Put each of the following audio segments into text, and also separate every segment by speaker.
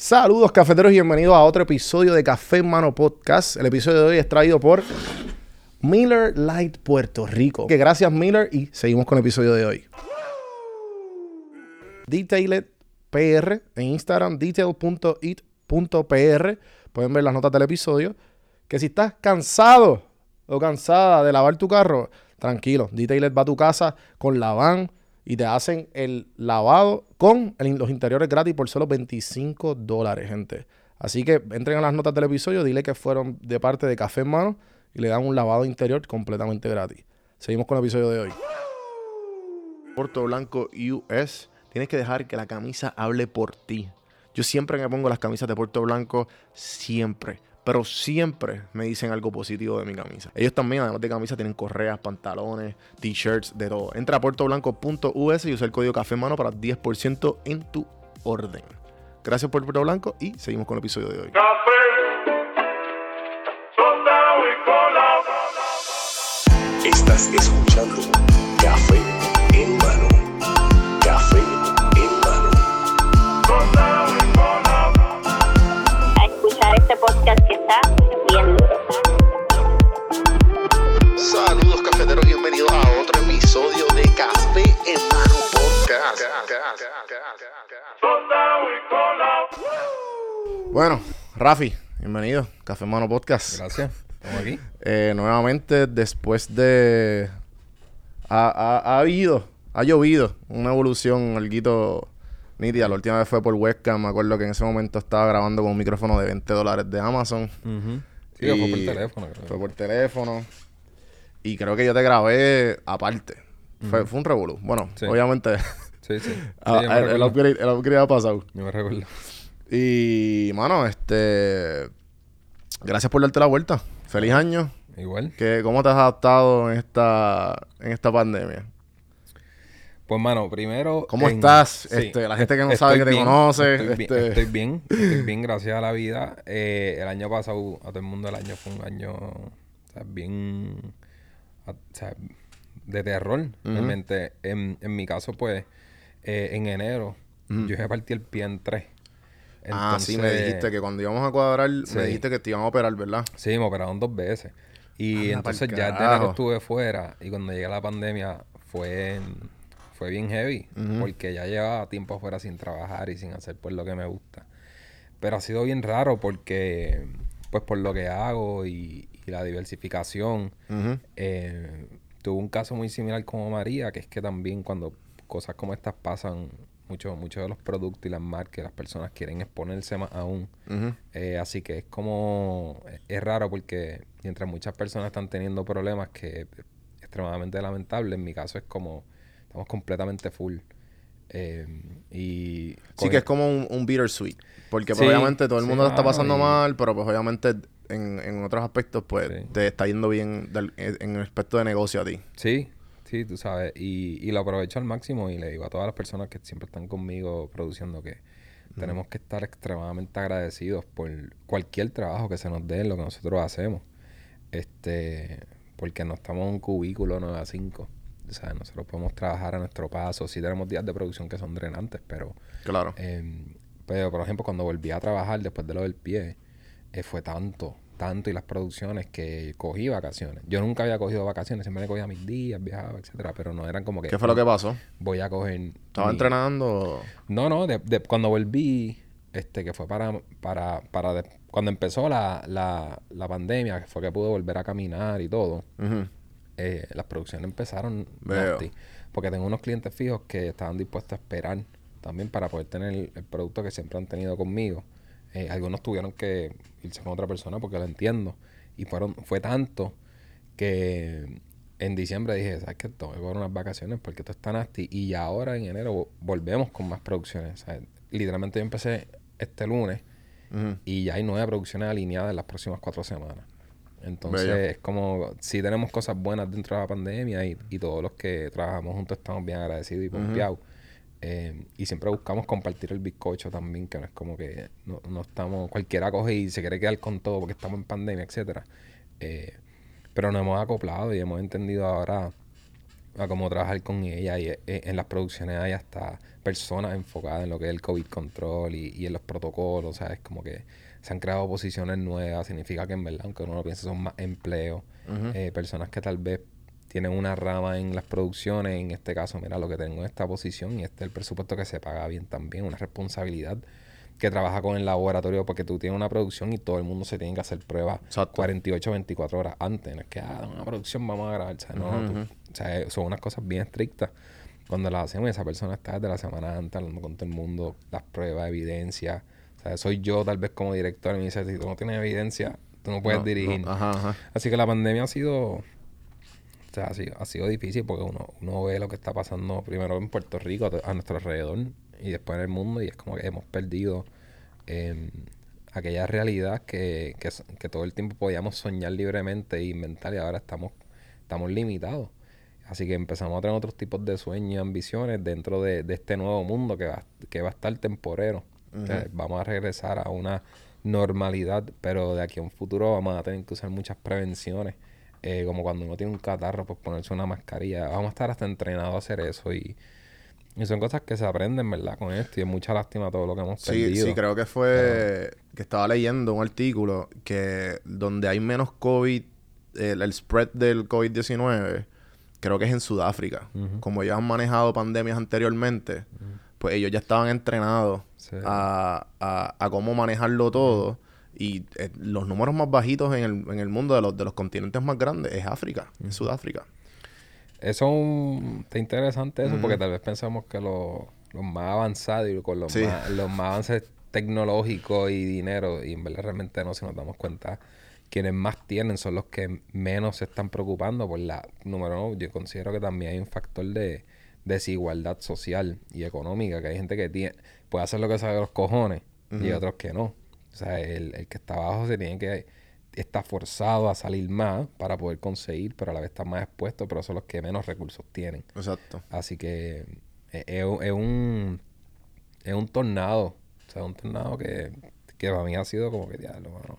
Speaker 1: Saludos cafeteros y bienvenidos a otro episodio de Café Mano Podcast. El episodio de hoy es traído por Miller Light Puerto Rico. Que gracias Miller y seguimos con el episodio de hoy. Detailed PR en Instagram, detail.it.pr. Pueden ver las notas del episodio. Que si estás cansado o cansada de lavar tu carro, tranquilo. Detailed va a tu casa con la van y te hacen el lavado con los interiores gratis por solo 25 dólares, gente. Así que entren las notas del episodio, dile que fueron de parte de Café en Mano y le dan un lavado interior completamente gratis. Seguimos con el episodio de hoy. Puerto Blanco US, tienes que dejar que la camisa hable por ti. Yo siempre me pongo las camisas de Puerto Blanco, siempre pero siempre me dicen algo positivo de mi camisa. Ellos también, además de camisa, tienen correas, pantalones, t-shirts, de todo. Entra a puertoblanco.us y usa el código Café Mano para 10% en tu orden. Gracias por Puerto Blanco y seguimos con el episodio de hoy.
Speaker 2: Estás escuchando
Speaker 1: Bueno, Rafi, bienvenido. Café Mano Podcast.
Speaker 3: Gracias. Estamos aquí.
Speaker 1: Eh, nuevamente, después de. Ha, ha- ha habido, ha llovido una evolución algo nítida. La última vez fue por webcam. Me acuerdo que en ese momento estaba grabando con un micrófono de 20 dólares de Amazon.
Speaker 3: Sí, fue por
Speaker 1: Y
Speaker 3: teléfono, creo.
Speaker 1: Fue por teléfono. Y creo que yo te grabé aparte. Fue, fue un revolú. Bueno,
Speaker 3: Sí.
Speaker 1: obviamente.
Speaker 3: Sí, sí. Sí,
Speaker 1: ah,
Speaker 3: yo me
Speaker 1: el, el
Speaker 3: recuerdo.
Speaker 1: upgrade, el upgrade ha pasado.
Speaker 3: Yo me recuerdo.
Speaker 1: Y, mano, este. Gracias por darte la vuelta. Feliz año.
Speaker 3: Igual.
Speaker 1: ¿Qué, ¿Cómo te has adaptado en esta, en esta pandemia?
Speaker 3: Pues, mano, primero...
Speaker 1: ¿Cómo
Speaker 3: en-
Speaker 1: estás?
Speaker 3: sí,
Speaker 1: Este, la gente que no sabe que te conoce,
Speaker 3: Estoy, bien,
Speaker 1: este-
Speaker 3: estoy bien. Estoy bien, gracias a la vida. Eh, el año pasado, a todo el mundo el año fue un año, o sea, bien... o sea, de terror, realmente. En, en mi caso, pues, eh, en enero, yo me partí el pie en tres.
Speaker 1: Ah, sí, me dijiste que cuando íbamos a cuadrar,
Speaker 3: Sí.
Speaker 1: me dijiste que te iban a operar, ¿verdad?
Speaker 3: Sí, me operaron dos veces. Y entonces ya de
Speaker 1: carajo.
Speaker 3: enero estuve fuera y cuando llegué la pandemia fue, fue bien heavy porque ya llevaba tiempo fuera sin trabajar y sin hacer pues lo que me gusta. Pero ha sido bien raro porque pues por lo que hago y, y la diversificación eh, tuve un caso muy similar como María, que es que también cuando cosas como estas pasan, muchos muchos de los productos y las marcas, las personas quieren exponerse más aún. Eh, así que es como, es raro porque mientras muchas personas están teniendo problemas que es extremadamente lamentable, en mi caso es como, estamos completamente full. Eh, y
Speaker 1: Sí, que es como un, un bittersweet. Porque
Speaker 3: Sí,
Speaker 1: obviamente todo el
Speaker 3: sí,
Speaker 1: mundo la está
Speaker 3: mano,
Speaker 1: pasando
Speaker 3: y-
Speaker 1: mal, pero pues obviamente en, en otros aspectos pues
Speaker 3: Sí.
Speaker 1: te está yendo bien del- en el aspecto de negocio a ti.
Speaker 3: Sí, sí, tú sabes. Y, y lo aprovecho al máximo y le digo a todas las personas que siempre están conmigo produciendo que tenemos que estar extremadamente agradecidos por cualquier trabajo que se nos dé en lo que nosotros hacemos. Este, porque no estamos en un cubículo 9 a 5. O sea, nosotros podemos trabajar a nuestro paso. Sí tenemos días de producción que son drenantes, pero
Speaker 1: Claro.
Speaker 3: eh, pero, por ejemplo, cuando volví a trabajar después de lo del pie, eh, fue tanto, tanto y las producciones que cogí vacaciones. Yo nunca había cogido vacaciones, siempre me cogía mis días, viajaba, etcétera, pero no eran como que
Speaker 1: ¿Qué fue lo que pasó?
Speaker 3: voy a coger.
Speaker 1: ¿Estaba
Speaker 3: mi-
Speaker 1: entrenando?
Speaker 3: No, no, de, de- cuando volví, este, que fue para, para, para de- cuando empezó la, la, la pandemia, que fue que pude volver a caminar y todo eh, las producciones empezaron nasty, porque tengo unos clientes fijos que estaban dispuestos a esperar también para poder tener el, el producto que siempre han tenido conmigo. Eh, algunos tuvieron que irse con otra persona porque lo entiendo. Y fueron, fue tanto que en diciembre dije, ¿sabes qué? Tengo que unas vacaciones porque esto está nasty. Y ahora en enero vo- volvemos con más producciones. Literalmente yo empecé este lunes y ya hay nueve producciones alineadas en las próximas cuatro semanas. Entonces,
Speaker 1: Bello.
Speaker 3: es como, si tenemos cosas buenas dentro de la pandemia y, y todos los que trabajamos juntos estamos bien agradecidos y pompeados. Eh, y siempre buscamos compartir el bizcocho también, que no es como que no, no estamos, cualquiera coge y se quiere quedar con todo porque estamos en pandemia, etcétera. Eh, pero nos hemos acoplado y hemos entendido ahora a cómo trabajar con ella. Y eh, en las producciones hay hasta personas enfocadas en lo que es el COVID control y, y en los protocolos, ¿sabes? Como que se han creado posiciones nuevas. Significa que en verdad, aunque uno lo piense, son más empleos. Eh, personas que tal vez tienen una rama en las producciones. En este caso, mira, lo que tengo en esta posición y este es el presupuesto que se paga bien también. Una responsabilidad que trabaja con el laboratorio porque tú tienes una producción y todo el mundo se tiene que hacer pruebas
Speaker 1: Exacto.
Speaker 3: 48 24 horas antes. No es que, ah, una producción vamos a grabar. O sea, no, tú- o sea, son unas cosas bien estrictas. Cuando las hacemos, esa persona está desde la semana antes hablando con todo el mundo, las pruebas, evidencia. O sea, soy yo tal vez como director y me dice, si tú no tienes evidencia, tú no puedes
Speaker 1: No,
Speaker 3: dirigir.
Speaker 1: no, ajá, ajá.
Speaker 3: Así que la pandemia ha sido, sea, ha sido, ha sido difícil porque uno, uno ve lo que está pasando primero en Puerto Rico, a, nuestro alrededor, y después en el mundo, y es como que hemos perdido eh, aquella realidad que, que, todo el tiempo podíamos soñar libremente e inventar, y ahora estamos, estamos limitados. Así que empezamos a tener otros tipos de sueños y ambiciones dentro de, de este nuevo mundo que va, que va a estar temporero. O sea, vamos a regresar a una normalidad, pero de aquí a un futuro vamos a tener que usar muchas prevenciones. Eh, como cuando uno tiene un catarro, pues ponerse una mascarilla. Vamos a estar hasta entrenados a hacer eso y, y son cosas que se aprenden, ¿verdad? Con esto y es mucha lástima todo lo que hemos
Speaker 1: Sí,
Speaker 3: perdido.
Speaker 1: sí, creo que fue que estaba leyendo un artículo que donde hay menos COVID, el, el spread del COVID-19, creo que es en Sudáfrica. Como ellos han manejado pandemias anteriormente, pues ellos ya estaban entrenados
Speaker 3: Sí.
Speaker 1: a, a, a cómo manejarlo todo. Y eh, los números más bajitos en el, en el mundo de los, de los continentes más grandes es África, es Sudáfrica.
Speaker 3: Eso es un- está interesante eso, porque tal vez pensamos que los, los más avanzados y con los,
Speaker 1: Sí.
Speaker 3: más, los más avances tecnológicos y dinero, y en verdad realmente no, si nos damos cuenta, quienes más tienen son los que menos se están preocupando por la, número uno, yo considero que también hay un factor de desigualdad social y económica, que hay gente que tiene, puede hacer lo que sabe de los cojones y otros que no. O sea, el, el que está abajo se tiene que está forzado a salir más para poder conseguir, pero a la vez está más expuesto, pero son los que menos recursos tienen.
Speaker 1: Exacto.
Speaker 3: Así que eh, es, un- es un es un tornado, o sea, un tornado que, que para mí ha sido como que diablo, mano.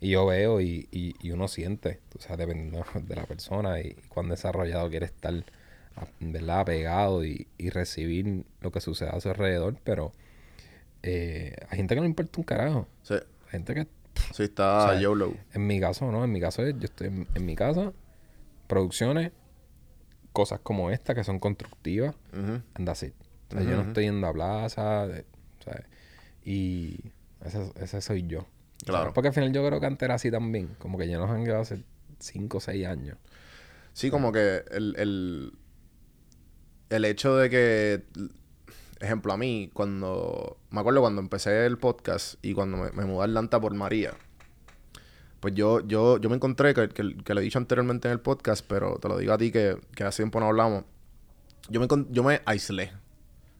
Speaker 3: Y yo veo y, y, y uno siente, o sea, dependiendo de la persona y cuán desarrollado quiere estar, ¿verdad? Pegado y, y recibir lo que sucede a su alrededor, pero eh, hay gente que no importa un carajo.
Speaker 1: Sí,
Speaker 3: Hay gente que
Speaker 1: sí está
Speaker 3: O sea,
Speaker 1: YOLO.
Speaker 3: en mi caso, no. En mi caso, yo estoy en, en mi casa, producciones, cosas como esta que son constructivas,
Speaker 1: Ujú.
Speaker 3: and that's it. O sea, yo no estoy yendo a plaza, de- ¿sabes? Y ese, ese soy yo.
Speaker 1: Claro.
Speaker 3: Porque al final yo creo que antes era así también. Como que ya nos han quedado hace 5 o 6 años.
Speaker 1: Sí, como que el, el, el hecho de que, ejemplo, a mí, cuando, me acuerdo cuando empecé el podcast y cuando me, me mudé a Atlanta por María, pues yo, yo, yo me encontré, que, que, que lo he dicho anteriormente en el podcast, pero te lo digo a ti que, que hace tiempo no hablamos, yo me, yo me aislé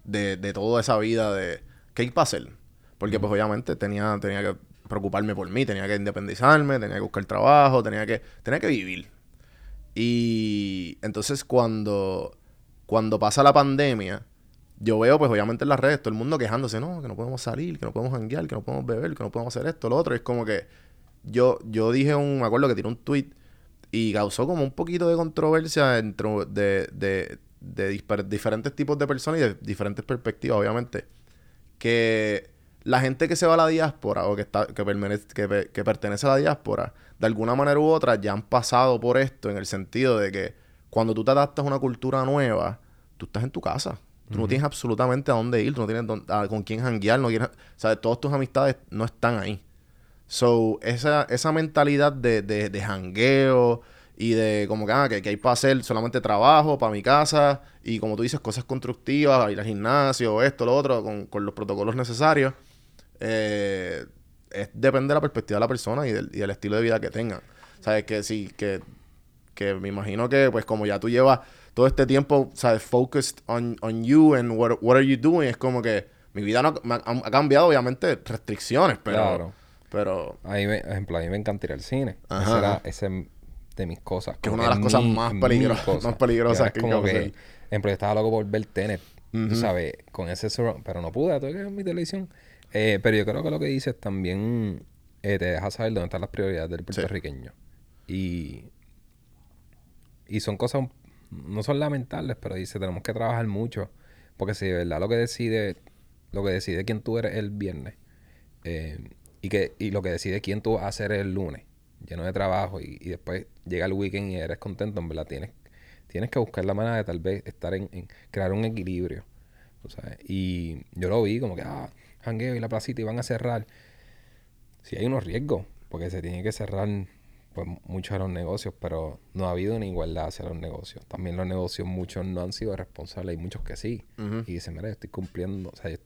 Speaker 1: de, de toda esa vida de qué hay para hacer. Porque pues obviamente tenía, tenía que preocuparme por mí, tenía que independizarme, tenía que buscar trabajo, tenía que, tenía que vivir. Y entonces cuando, cuando pasa la pandemia, yo veo pues obviamente en las redes todo el mundo quejándose, no, que no podemos salir, que no podemos janguear, que no podemos beber, que no podemos hacer esto, lo otro. Es como que yo, yo dije un, me acuerdo que tiré un tweet y causó como un poquito de controversia entre de, de, de diferentes tipos de personas y de diferentes perspectivas, obviamente. Que la gente que se va a la diáspora o que, está, que, que, que pertenece a la diáspora, de alguna manera u otra ya han pasado por esto en el sentido de que cuando tú te adaptas a una cultura nueva, tú estás en tu casa. Tú no tienes absolutamente a dónde ir, tú no tienes dónde- a- con quién janguear, no o sea, todas tus amistades no están ahí. So, esa, esa mentalidad de, de, de jangueo y de como que, ah, que, que hay para hacer solamente trabajo para mi casa y como tú dices, cosas constructivas, ir al gimnasio, esto, lo otro, con, con los protocolos necesarios, eh, es, depende de la perspectiva de la persona y del, y del estilo de vida que tengan. ¿Sabes? Que sí, que, que me imagino que pues como ya tú llevas todo este tiempo, ¿sabes? Focused on, on you and what, what are you doing, es como que mi vida no, ha, ha cambiado, obviamente, restricciones, pero...
Speaker 3: Claro.
Speaker 1: Pero
Speaker 3: A mí, me, ejemplo, a mí me encanta ir al cine.
Speaker 1: Ajá,
Speaker 3: Esa era ese de mis cosas.
Speaker 1: Que es una de las cosas
Speaker 3: mi-
Speaker 1: más
Speaker 3: mi
Speaker 1: peligro-
Speaker 3: cosa.
Speaker 1: más peligrosas que
Speaker 3: como
Speaker 1: que
Speaker 3: que, ejemplo, yo estaba loco por ver Tenet, tú sabes, con ese surround, pero no pude, tuve que ver mi televisión. Eh, pero yo creo que lo que dices también eh, te deja saber dónde están las prioridades del puertorriqueño. Y, y son cosas no son lamentables, pero dice, tenemos que trabajar mucho. Porque si de verdad lo que decide, lo que decide quién tú eres el viernes, eh, y que, y lo que decide quién tú vas a hacer el lunes, lleno de trabajo, y, y después llega el weekend y eres contento, en verdad tienes, tienes que buscar la manera de tal vez estar en, en crear un equilibrio. Y yo lo vi como que, ah, jangueo y la placita y van a cerrar. Sí hay unos riesgos, porque se tiene que cerrar pues muchos de los negocios, pero no ha habido una igualdad hacia los negocios. También los negocios muchos no han sido responsables, hay muchos que sí. Y dicen, mira, yo estoy cumpliendo, o sea, yo-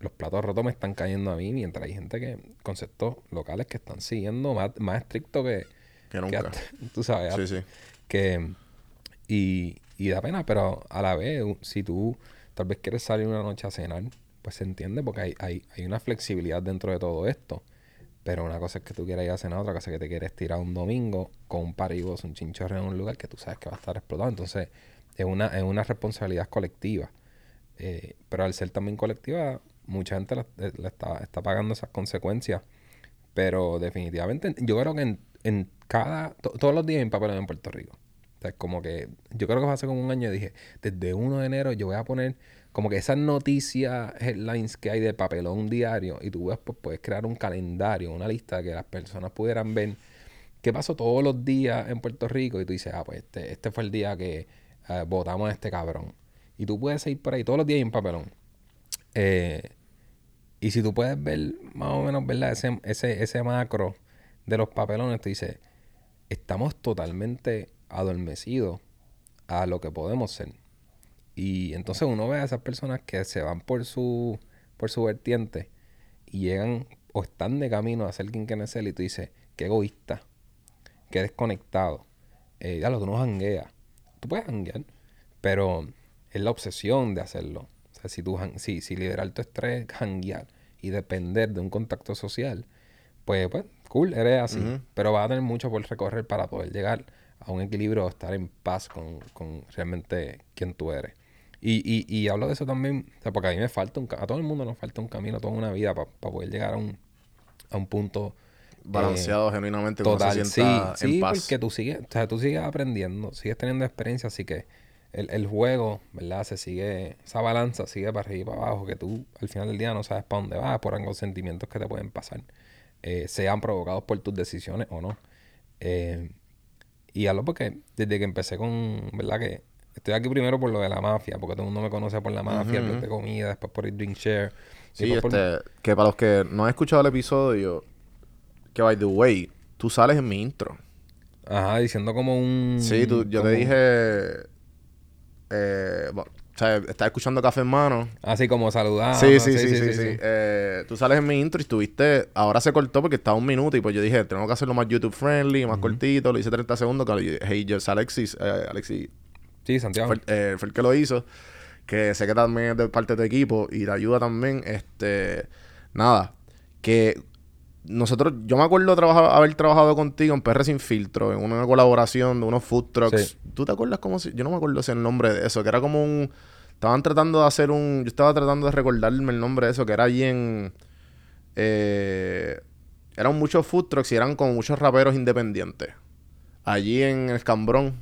Speaker 3: los platos rotos me están cayendo a mí, mientras hay gente que, conceptos locales que están siguiendo más, más estricto que,
Speaker 1: Que
Speaker 3: que
Speaker 1: nunca.
Speaker 3: hasta- tú sabes,
Speaker 1: Sí, sí.
Speaker 3: que y, y da pena, pero a la vez, si tú tal vez quieres salir una noche a cenar, pues se entiende porque hay, hay, hay una flexibilidad dentro de todo esto. Pero una cosa es que tú quieras ir a cenar, otra cosa es que te quieres tirar un domingo con un paribos, un chinchorro en un lugar que tú sabes que va a estar explotado. Entonces, es una, es una responsabilidad colectiva. Eh, pero al ser también colectiva, mucha gente eh, la está, está pagando esas consecuencias. Pero definitivamente, yo creo que en, en cada, to- todos los días hay un papelón en Puerto Rico. O sea, como que, yo creo que hace como un año, dije, desde 1 de enero yo voy a poner como que esas noticias, headlines que hay de papelón diario, y tú pues puedes crear un calendario, una lista que las personas pudieran ver qué pasó todos los días en Puerto Rico, y tú dices, ah, pues este, este fue el día que eh, votamos a este cabrón. Y tú puedes ir por ahí, todos los días un papelón. Eh, y si tú puedes ver más o menos, ¿verdad? Ese, ese, ese macro de los papelones, tú dices, estamos totalmente adormecidos a lo que podemos ser. Y entonces uno ve a esas personas que se van por su, por su vertiente y llegan o están de camino a ser quien quieren ser y tú dices, qué egoísta, qué desconectado. Eh, ya lo tú no jangueas. Tú puedes janguear, pero es la obsesión de hacerlo. O sea, si, tú, si, si liberar tu estrés, janguear y depender de un contacto social, pues, pues, cool, eres así. Pero vas a tener mucho por recorrer para poder llegar a un equilibrio, estar en paz con, con realmente quién tú eres. Y, y, y hablo de eso también, o sea, porque a mí me falta un a todo el mundo nos falta un camino, toda una vida para poder llegar a un, a un punto
Speaker 1: Balanceado genuinamente, que uno
Speaker 3: total.
Speaker 1: se
Speaker 3: Sí,
Speaker 1: sienta
Speaker 3: sí,
Speaker 1: en paz.
Speaker 3: porque tú sigues, o sea, tú sigues aprendiendo, sigues teniendo experiencia, así que el, el juego, ¿verdad? Se sigue, esa balanza sigue para arriba y para abajo, que tú al final del día no sabes para dónde vas, por algunos sentimientos que te pueden pasar, eh, sean provocados por tus decisiones o no. Eh, y hablo porque desde que empecé con, ¿verdad? Que estoy aquí primero por lo de la mafia, porque todo el mundo me conoce por la mafia, el blog de comida, después por el drink share.
Speaker 1: Sí,
Speaker 3: por-
Speaker 1: este, que para los que no han escuchado el episodio, que by the way, tú sales en mi intro.
Speaker 3: Ajá, diciendo como un...
Speaker 1: Sí, tú, yo
Speaker 3: como-
Speaker 1: te dije, eh, bueno, o sea, estaba escuchando Café en Mano.
Speaker 3: Así como saludar.
Speaker 1: sí, sí, sí, sí, sí, Eh, tú sales en mi intro y estuviste, ahora se cortó porque estaba un minuto y pues yo dije, tengo que hacerlo más YouTube friendly, más cortito, lo hice 30 segundos, que hey, just Alexis, eh, Alexis
Speaker 3: Sí, Santiago.
Speaker 1: fue, eh, fue el que lo hizo. Que sé que también es de parte de tu equipo y te ayuda también. Este, nada, que nosotros, yo me acuerdo trabajar, haber trabajado contigo en PR Sin Filtro, en una colaboración de unos food trucks.
Speaker 3: Sí.
Speaker 1: ¿Tú te acuerdas cómo se, Yo no me acuerdo si el nombre de eso, que era como un. Estaban tratando de hacer un. Yo estaba tratando de recordarme el nombre de eso, que era allí en. Eh, eran muchos food trucks y eran como muchos raperos independientes. Allí en el Cambrón.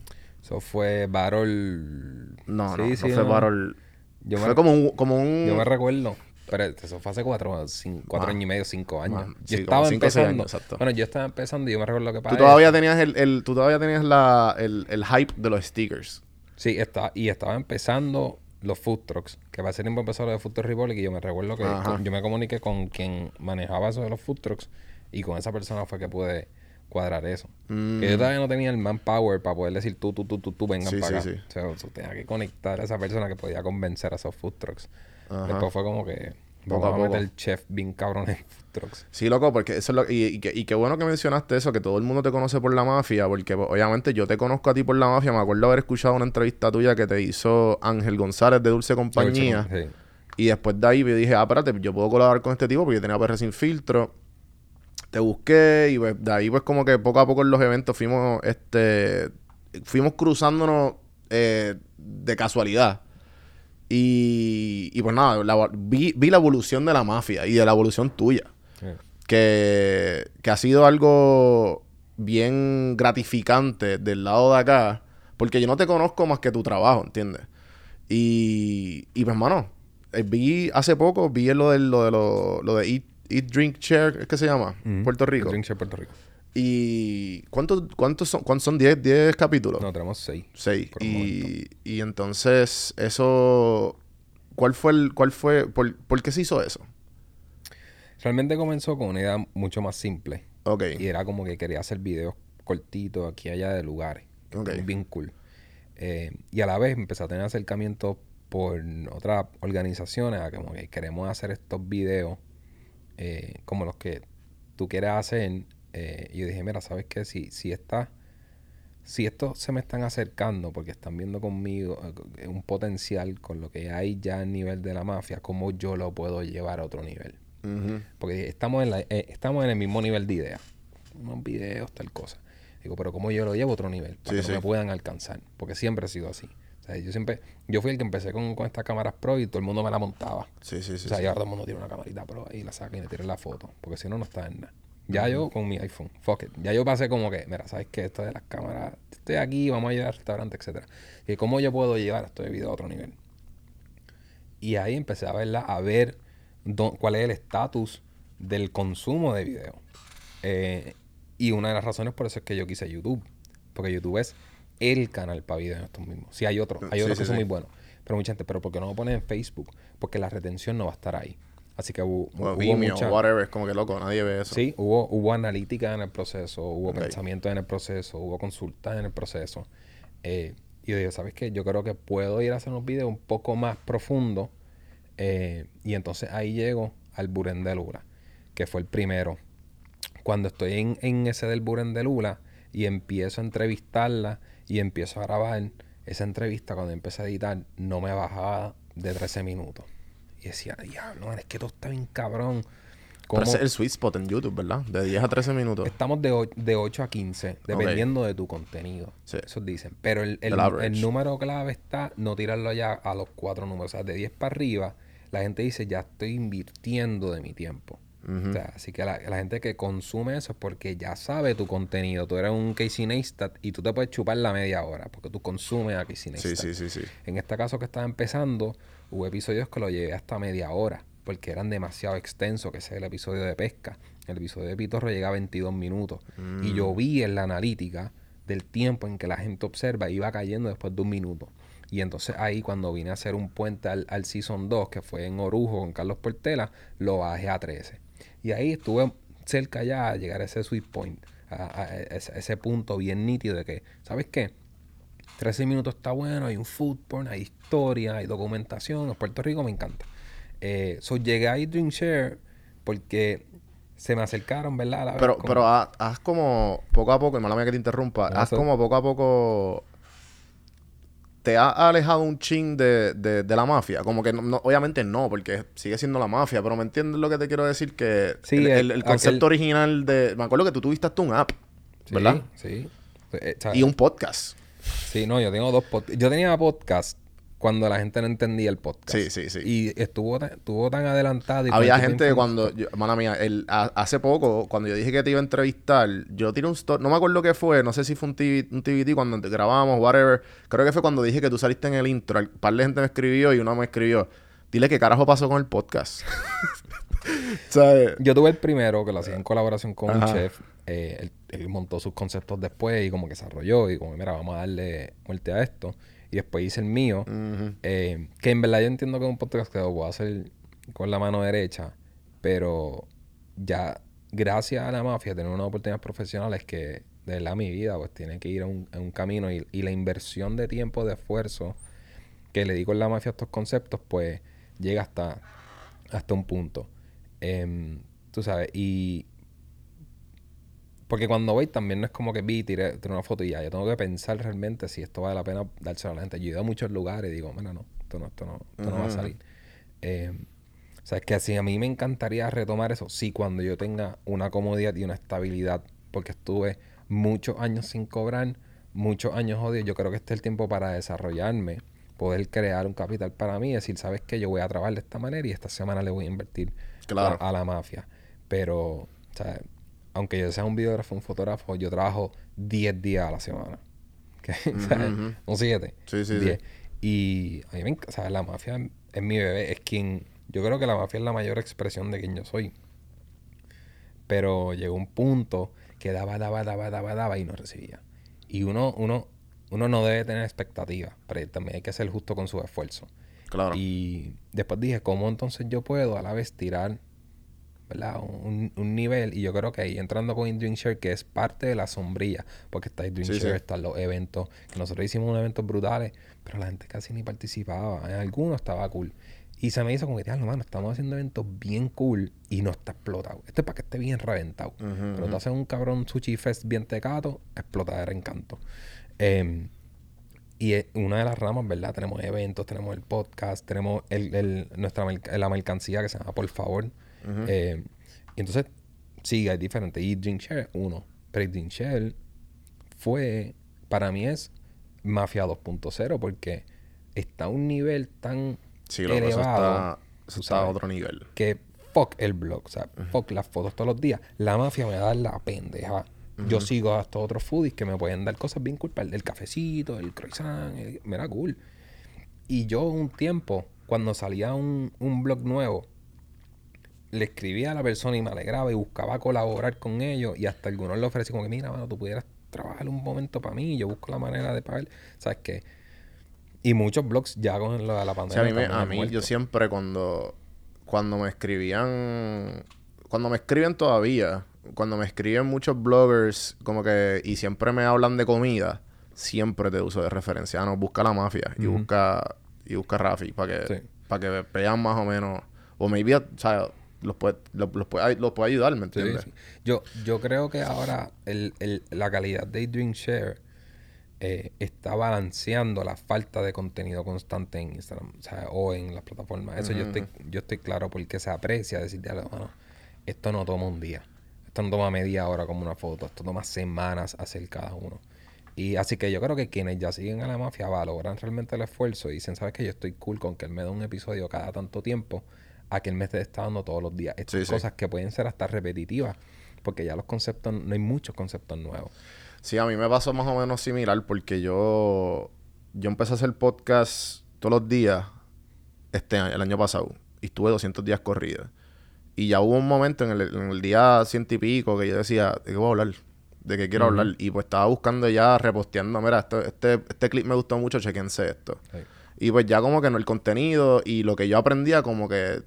Speaker 3: Eso fue Barol.
Speaker 1: No, no,
Speaker 3: Sí,
Speaker 1: no
Speaker 3: sí,
Speaker 1: fue. Barol.
Speaker 3: Yo
Speaker 1: fue
Speaker 3: me,
Speaker 1: como un, como un...
Speaker 3: yo me recuerdo. Pero eso fue hace cuatro, cin- cuatro
Speaker 1: Más.
Speaker 3: años y medio, cinco años.
Speaker 1: Más.
Speaker 3: Yo
Speaker 1: Sí,
Speaker 3: estaba
Speaker 1: cinco
Speaker 3: empezando.
Speaker 1: años,
Speaker 3: bueno, yo estaba empezando y yo me recuerdo que
Speaker 1: Tú
Speaker 3: para
Speaker 1: todavía tenías el, el- tú todavía tenías la, el, el hype de los stickers.
Speaker 3: Sí, está, y estaba empezando los food trucks. Que para ese tiempo empezó lo de Food Truck Republic y yo me recuerdo que con- yo me comuniqué con quien manejaba eso de los food trucks y con esa persona fue que pude cuadrar eso.
Speaker 1: Mm.
Speaker 3: Que yo todavía no tenía el manpower para poder decir tú, tú, tú, tú, tú, vengan
Speaker 1: Sí,
Speaker 3: para
Speaker 1: sí,
Speaker 3: acá.
Speaker 1: sí.
Speaker 3: O sea, tenía que conectar a esa persona que podía convencer a esos food trucks.
Speaker 1: Ajá.
Speaker 3: Después fue como que
Speaker 1: Poco
Speaker 3: vamos
Speaker 1: a
Speaker 3: meter el chef bien cabrón en food trucks.
Speaker 1: Sí, loco, porque eso es lo... Y, y, que- y qué bueno que mencionaste eso, que todo el mundo te conoce por la mafia, porque pues, obviamente yo te conozco a ti por la mafia. Me acuerdo haber escuchado una entrevista tuya que te hizo Ángel González de Dulce Compañía. Y después de ahí yo dije, ah, espérate, yo puedo colaborar con este tipo porque yo tenía PR sin filtro. Te busqué y pues, de ahí pues como que poco a poco en los eventos fuimos, este, fuimos cruzándonos eh, de casualidad. Y, y pues nada, la- vi, vi la evolución de la mafia y de la evolución tuya.
Speaker 3: Sí.
Speaker 1: Que, que ha sido algo bien gratificante del lado de acá. Porque yo no te conozco más que tu trabajo, ¿entiendes? Y, y pues, hermano, vi hace poco, vi lo de lo de, lo, lo de Eat, Eat, Drink, Share, ¿es que se llama? Puerto Rico.
Speaker 3: Drink Share Puerto Rico.
Speaker 1: ¿Y cuántos, cuántos son? ¿Cuántos son? ¿10, 10 capítulos?
Speaker 3: No, tenemos seis.
Speaker 1: Seis.
Speaker 3: por el momento.
Speaker 1: Y, y entonces, eso... ¿Cuál fue el... ¿Cuál fue... Por, ¿Por qué se hizo eso?
Speaker 3: Realmente comenzó con una idea mucho más simple.
Speaker 1: Ok.
Speaker 3: Y era como que quería hacer videos cortitos aquí y allá de lugares. que
Speaker 1: Ok.
Speaker 3: están bien cool. Eh, y a la vez empecé a tener acercamientos por otras organizaciones a como que queremos hacer estos videos eh, como los que tú quieres hacer. Eh, y yo dije, mira, ¿sabes qué? Si, si esta- si estos se me están acercando porque están viendo conmigo eh, un potencial con lo que hay ya a nivel de la mafia, ¿cómo yo lo puedo llevar a otro nivel? Porque estamos en, la- eh, estamos en el mismo nivel de idea. Unos videos, tal cosa. Digo, pero ¿cómo yo lo llevo a otro nivel? Para
Speaker 1: Sí,
Speaker 3: que
Speaker 1: sí.
Speaker 3: me puedan alcanzar. Porque siempre ha sido así. O sea, yo siempre... Yo fui el que empecé con, con estas cámaras pro y todo el mundo me la montaba.
Speaker 1: Sí, sí, sí.
Speaker 3: o sea,
Speaker 1: sí.
Speaker 3: y ahora todo el mundo tiene una camarita pro y la saca y le tira la foto. Porque si no, no está en nada. Ya yo con mi iPhone, fuck it. Ya yo pasé como que, mira, ¿sabes qué? Esto de las cámaras, estoy aquí, vamos a ir al restaurante, etcétera. Y cómo yo puedo llevar esto de video a otro nivel. Y ahí empecé a verla, a ver dó- cuál es el estatus del consumo de video. Eh, y una de las razones por eso es que yo quise YouTube. Porque YouTube es el canal para video en estos mismos. Sí, hay otros, hay otros
Speaker 1: sí,
Speaker 3: que son
Speaker 1: sí.
Speaker 3: muy buenos. Pero mucha gente, pero ¿por qué no lo pones en Facebook? Porque la retención no va a estar ahí. Así que hubo,
Speaker 1: O
Speaker 3: hubo
Speaker 1: Vimeo,
Speaker 3: mucha-
Speaker 1: whatever. Es como que loco, nadie ve eso.
Speaker 3: Sí, hubo, hubo analítica en el proceso, hubo
Speaker 1: Ok.
Speaker 3: pensamiento en el proceso, hubo consultas en el proceso. Eh, y yo dije, ¿sabes qué? Yo creo que puedo ir a hacer unos videos un poco más profundos. eh, y entonces ahí llego al Buren de Lula, que fue el primero. Cuando estoy en, en ese del Buren de Lula y empiezo a entrevistarla y empiezo a grabar, esa entrevista cuando empecé a editar no me bajaba de 13 minutos. Y decía, diablo, es que todo está bien cabrón.
Speaker 1: Pero
Speaker 3: ¿Cómo-
Speaker 1: ese es el sweet spot en YouTube, ¿verdad? De 10 a 13 minutos.
Speaker 3: Estamos de, de 8 a 15, dependiendo de tu contenido.
Speaker 1: Sí.
Speaker 3: Eso dicen. Pero el, el número clave está no tirarlo ya a los cuatro números. O sea, de 10 para arriba, la gente dice, ya estoy invirtiendo de mi tiempo. O sea, así que la, la gente que consume eso es porque ya sabe tu contenido. Tú eres un Casey Neistat y tú te puedes chupar la media hora porque tú consumes a Casey Neistat.
Speaker 1: Sí, sí, sí, sí.
Speaker 3: En este caso que estaba empezando, hubo episodios que lo llevé hasta media hora, porque eran demasiado extensos, que es el episodio de pesca. El episodio de Pitorro llega a 22 minutos. Y
Speaker 1: Mm.
Speaker 3: yo vi en la analítica del tiempo en que la gente observa, iba cayendo después de un minuto. Y entonces ahí cuando vine a hacer un puente al, al Season 2, que fue en Orujo con Carlos Portela, lo bajé a 13. Y ahí estuve cerca ya a llegar a ese sweet point, a, a ese, ese punto bien nítido de que, ¿sabes qué? 13 minutos está bueno, hay un food porn, hay historia, hay documentación. En Puerto Rico me encanta. Eh, so llegué a Drink Share porque se me acercaron, ¿verdad? Vez
Speaker 1: Pero,
Speaker 3: como-
Speaker 1: pero haz, haz como poco a poco, y mala mía que te interrumpa,
Speaker 3: No,
Speaker 1: haz
Speaker 3: eso-
Speaker 1: como poco a poco. ¿Te ha alejado un chin de, de, de la mafia? Como que no- no- obviamente no, porque sigue siendo la mafia, pero ¿me entiendes lo que te quiero decir? Que
Speaker 3: Sí,
Speaker 1: el,
Speaker 3: el-
Speaker 1: el- el concepto
Speaker 3: aquel- original
Speaker 1: de. Me acuerdo que tú tuviste hasta un app,
Speaker 3: Sí,
Speaker 1: ¿verdad?
Speaker 3: Sí. Eh, ¿sabes?
Speaker 1: Y un podcast.
Speaker 3: Sí, no, yo tengo dos podcasts. Yo tenía podcast cuando la gente no entendía el podcast.
Speaker 1: Sí, sí, sí.
Speaker 3: Y estuvo tan, estuvo tan adelantado. y
Speaker 1: Había gente cuando, yo, mía, el, a- hace poco, cuando yo dije que te iba a entrevistar, yo tiré un story, no me acuerdo qué fue, no sé si fue un, TV, un TVT cuando te grabamos, whatever. Creo que fue cuando dije que tú saliste en el intro. Un par de gente me escribió y uno me escribió, dile qué carajo pasó con el podcast. ¿Sabes?
Speaker 3: Yo tuve el primero que lo hacía en colaboración con un
Speaker 1: Ajá.
Speaker 3: chef. Eh, él, él montó sus conceptos después y como que desarrolló y como, mira, vamos a darle muerte a esto. Y después hice el mío. Eh, que en verdad yo entiendo que es un podcast que lo puedo hacer con la mano derecha. Pero ya, gracias a la mafia, tener unas oportunidades profesionales que de verdad mi vida pues tiene que ir a un, a un camino y, y la inversión de tiempo, de esfuerzo que le digo en la mafia a estos conceptos, pues llega hasta, hasta un punto. Em, tú sabes, y porque cuando voy también no es como que vi, tiré, tiré una foto y ya. Yo tengo que pensar realmente si esto vale la pena dárselo a la gente. Yo he ido a muchos lugares y digo, mira, no, esto no, esto no, esto no va a salir. Eh, o sea, es que así a mí me encantaría retomar eso. Sí, cuando yo tenga una comodidad y una estabilidad. Porque estuve muchos años sin cobrar, muchos años jodido. Yo creo que este es el tiempo para desarrollarme, poder crear un capital para mí decir, ¿sabes qué? Yo voy a trabajar de esta manera y esta semana le voy a invertir
Speaker 1: Claro.
Speaker 3: a, a la mafia. Pero, o sea, aunque yo sea un videógrafo, un fotógrafo, yo trabajo 10 días a la semana. un 7.
Speaker 1: Sí, sí, sí.
Speaker 3: 10. Y a mí me encanta, ¿sabes? La mafia es mi bebé, es quien, yo creo que la mafia es la mayor expresión de quien yo soy. Pero llegó un punto que daba, daba, daba, daba, daba y no recibía. Y uno, uno, uno no debe tener expectativas, pero también hay que ser justo con su esfuerzo.
Speaker 1: Claro.
Speaker 3: Y después dije, ¿cómo entonces yo puedo a la vez tirar ¿verdad? Un, un nivel? Y yo creo que ahí entrando con Dream Share, que es parte de la sombrilla, porque está Dream
Speaker 1: Sí,
Speaker 3: Share,
Speaker 1: sí.
Speaker 3: están los eventos, que nosotros hicimos unos eventos brutales, pero la gente casi ni participaba. En algunos estaba cool. Y se me hizo como que, "Diablo, mano, estamos haciendo eventos bien cool y no está explotado. Este es para que esté bien reventado.
Speaker 1: Ujú,
Speaker 3: Pero tú haces un cabrón sushi fest bien tecato, explotadera encanto. Em, y una de las ramas, ¿verdad? Tenemos eventos, tenemos el podcast, tenemos el, el- nuestra la mercancía que se llama Por Favor.
Speaker 1: Ujú.
Speaker 3: Eh, y entonces, sí, hay diferentes. Y Drink Share, uno. Pero Drink Share fue, para mí es Mafia 2.0 porque está a un nivel tan
Speaker 1: Sí, lo eso
Speaker 3: elevado
Speaker 1: está, eso está a otro nivel.
Speaker 3: que fuck el blog, o sea, fuck las fotos todos los días. La mafia me da la pendeja. Yo sigo a estos otros foodies que me pueden dar cosas bien cool. para El, el cafecito, el croissant, el- me da cool. Y yo un tiempo, cuando salía un, un blog nuevo, le escribía a la persona y me alegraba y buscaba colaborar con ellos. Y hasta algunos le ofrecí como que, mira, mano, tú pudieras trabajar un momento para mí. y Yo busco la manera de pagar. ¿Sabes qué? Y muchos blogs ya con lo de la
Speaker 1: O
Speaker 3: pandemia.
Speaker 1: sea, a mí, me- a yo siempre cuando, cuando me escribían, cuando me escriben todavía, cuando me escriben muchos bloggers como que, y siempre me hablan de comida, siempre te uso de referencia. Ah, no, busca la mafia y busca, y busca Rafi para que,
Speaker 3: Sí.
Speaker 1: para que vean más o menos, o maybe, o sea, los puede, los, los puede, los puede ayudar, ¿me entiendes?
Speaker 3: sí. Yo, yo creo que ahora el, el- la calidad de Dream Share eh, está balanceando la falta de contenido constante en Instagram o, sea, o en las plataformas. Eso yo estoy, yo estoy claro porque se aprecia decirte algo, "Mano, esto no toma un día. Esto no toma media hora como una foto. Esto toma semanas hacer cada uno. Y así que yo creo que quienes ya siguen a la mafia valoran realmente el esfuerzo y dicen, ¿sabes que Yo estoy cool con que él me dé un episodio cada tanto tiempo a que él me esté está dando todos los días. Estas
Speaker 1: Sí, sí.
Speaker 3: cosas que pueden ser hasta repetitivas porque ya los conceptos, no hay muchos conceptos nuevos.
Speaker 1: Sí, a mí me pasó más o menos similar porque yo, yo empecé a hacer podcast todos los días este el año pasado y estuve 200 días corridos. Y ya hubo un momento en el, en el día ciento y pico que yo decía, ¿de qué voy a hablar? ¿De qué quiero hablar? Y pues estaba buscando ya, reposteando, mira, esto- este, este clip me gustó mucho, chequense esto. Y pues ya como que no el contenido y lo que yo aprendía como que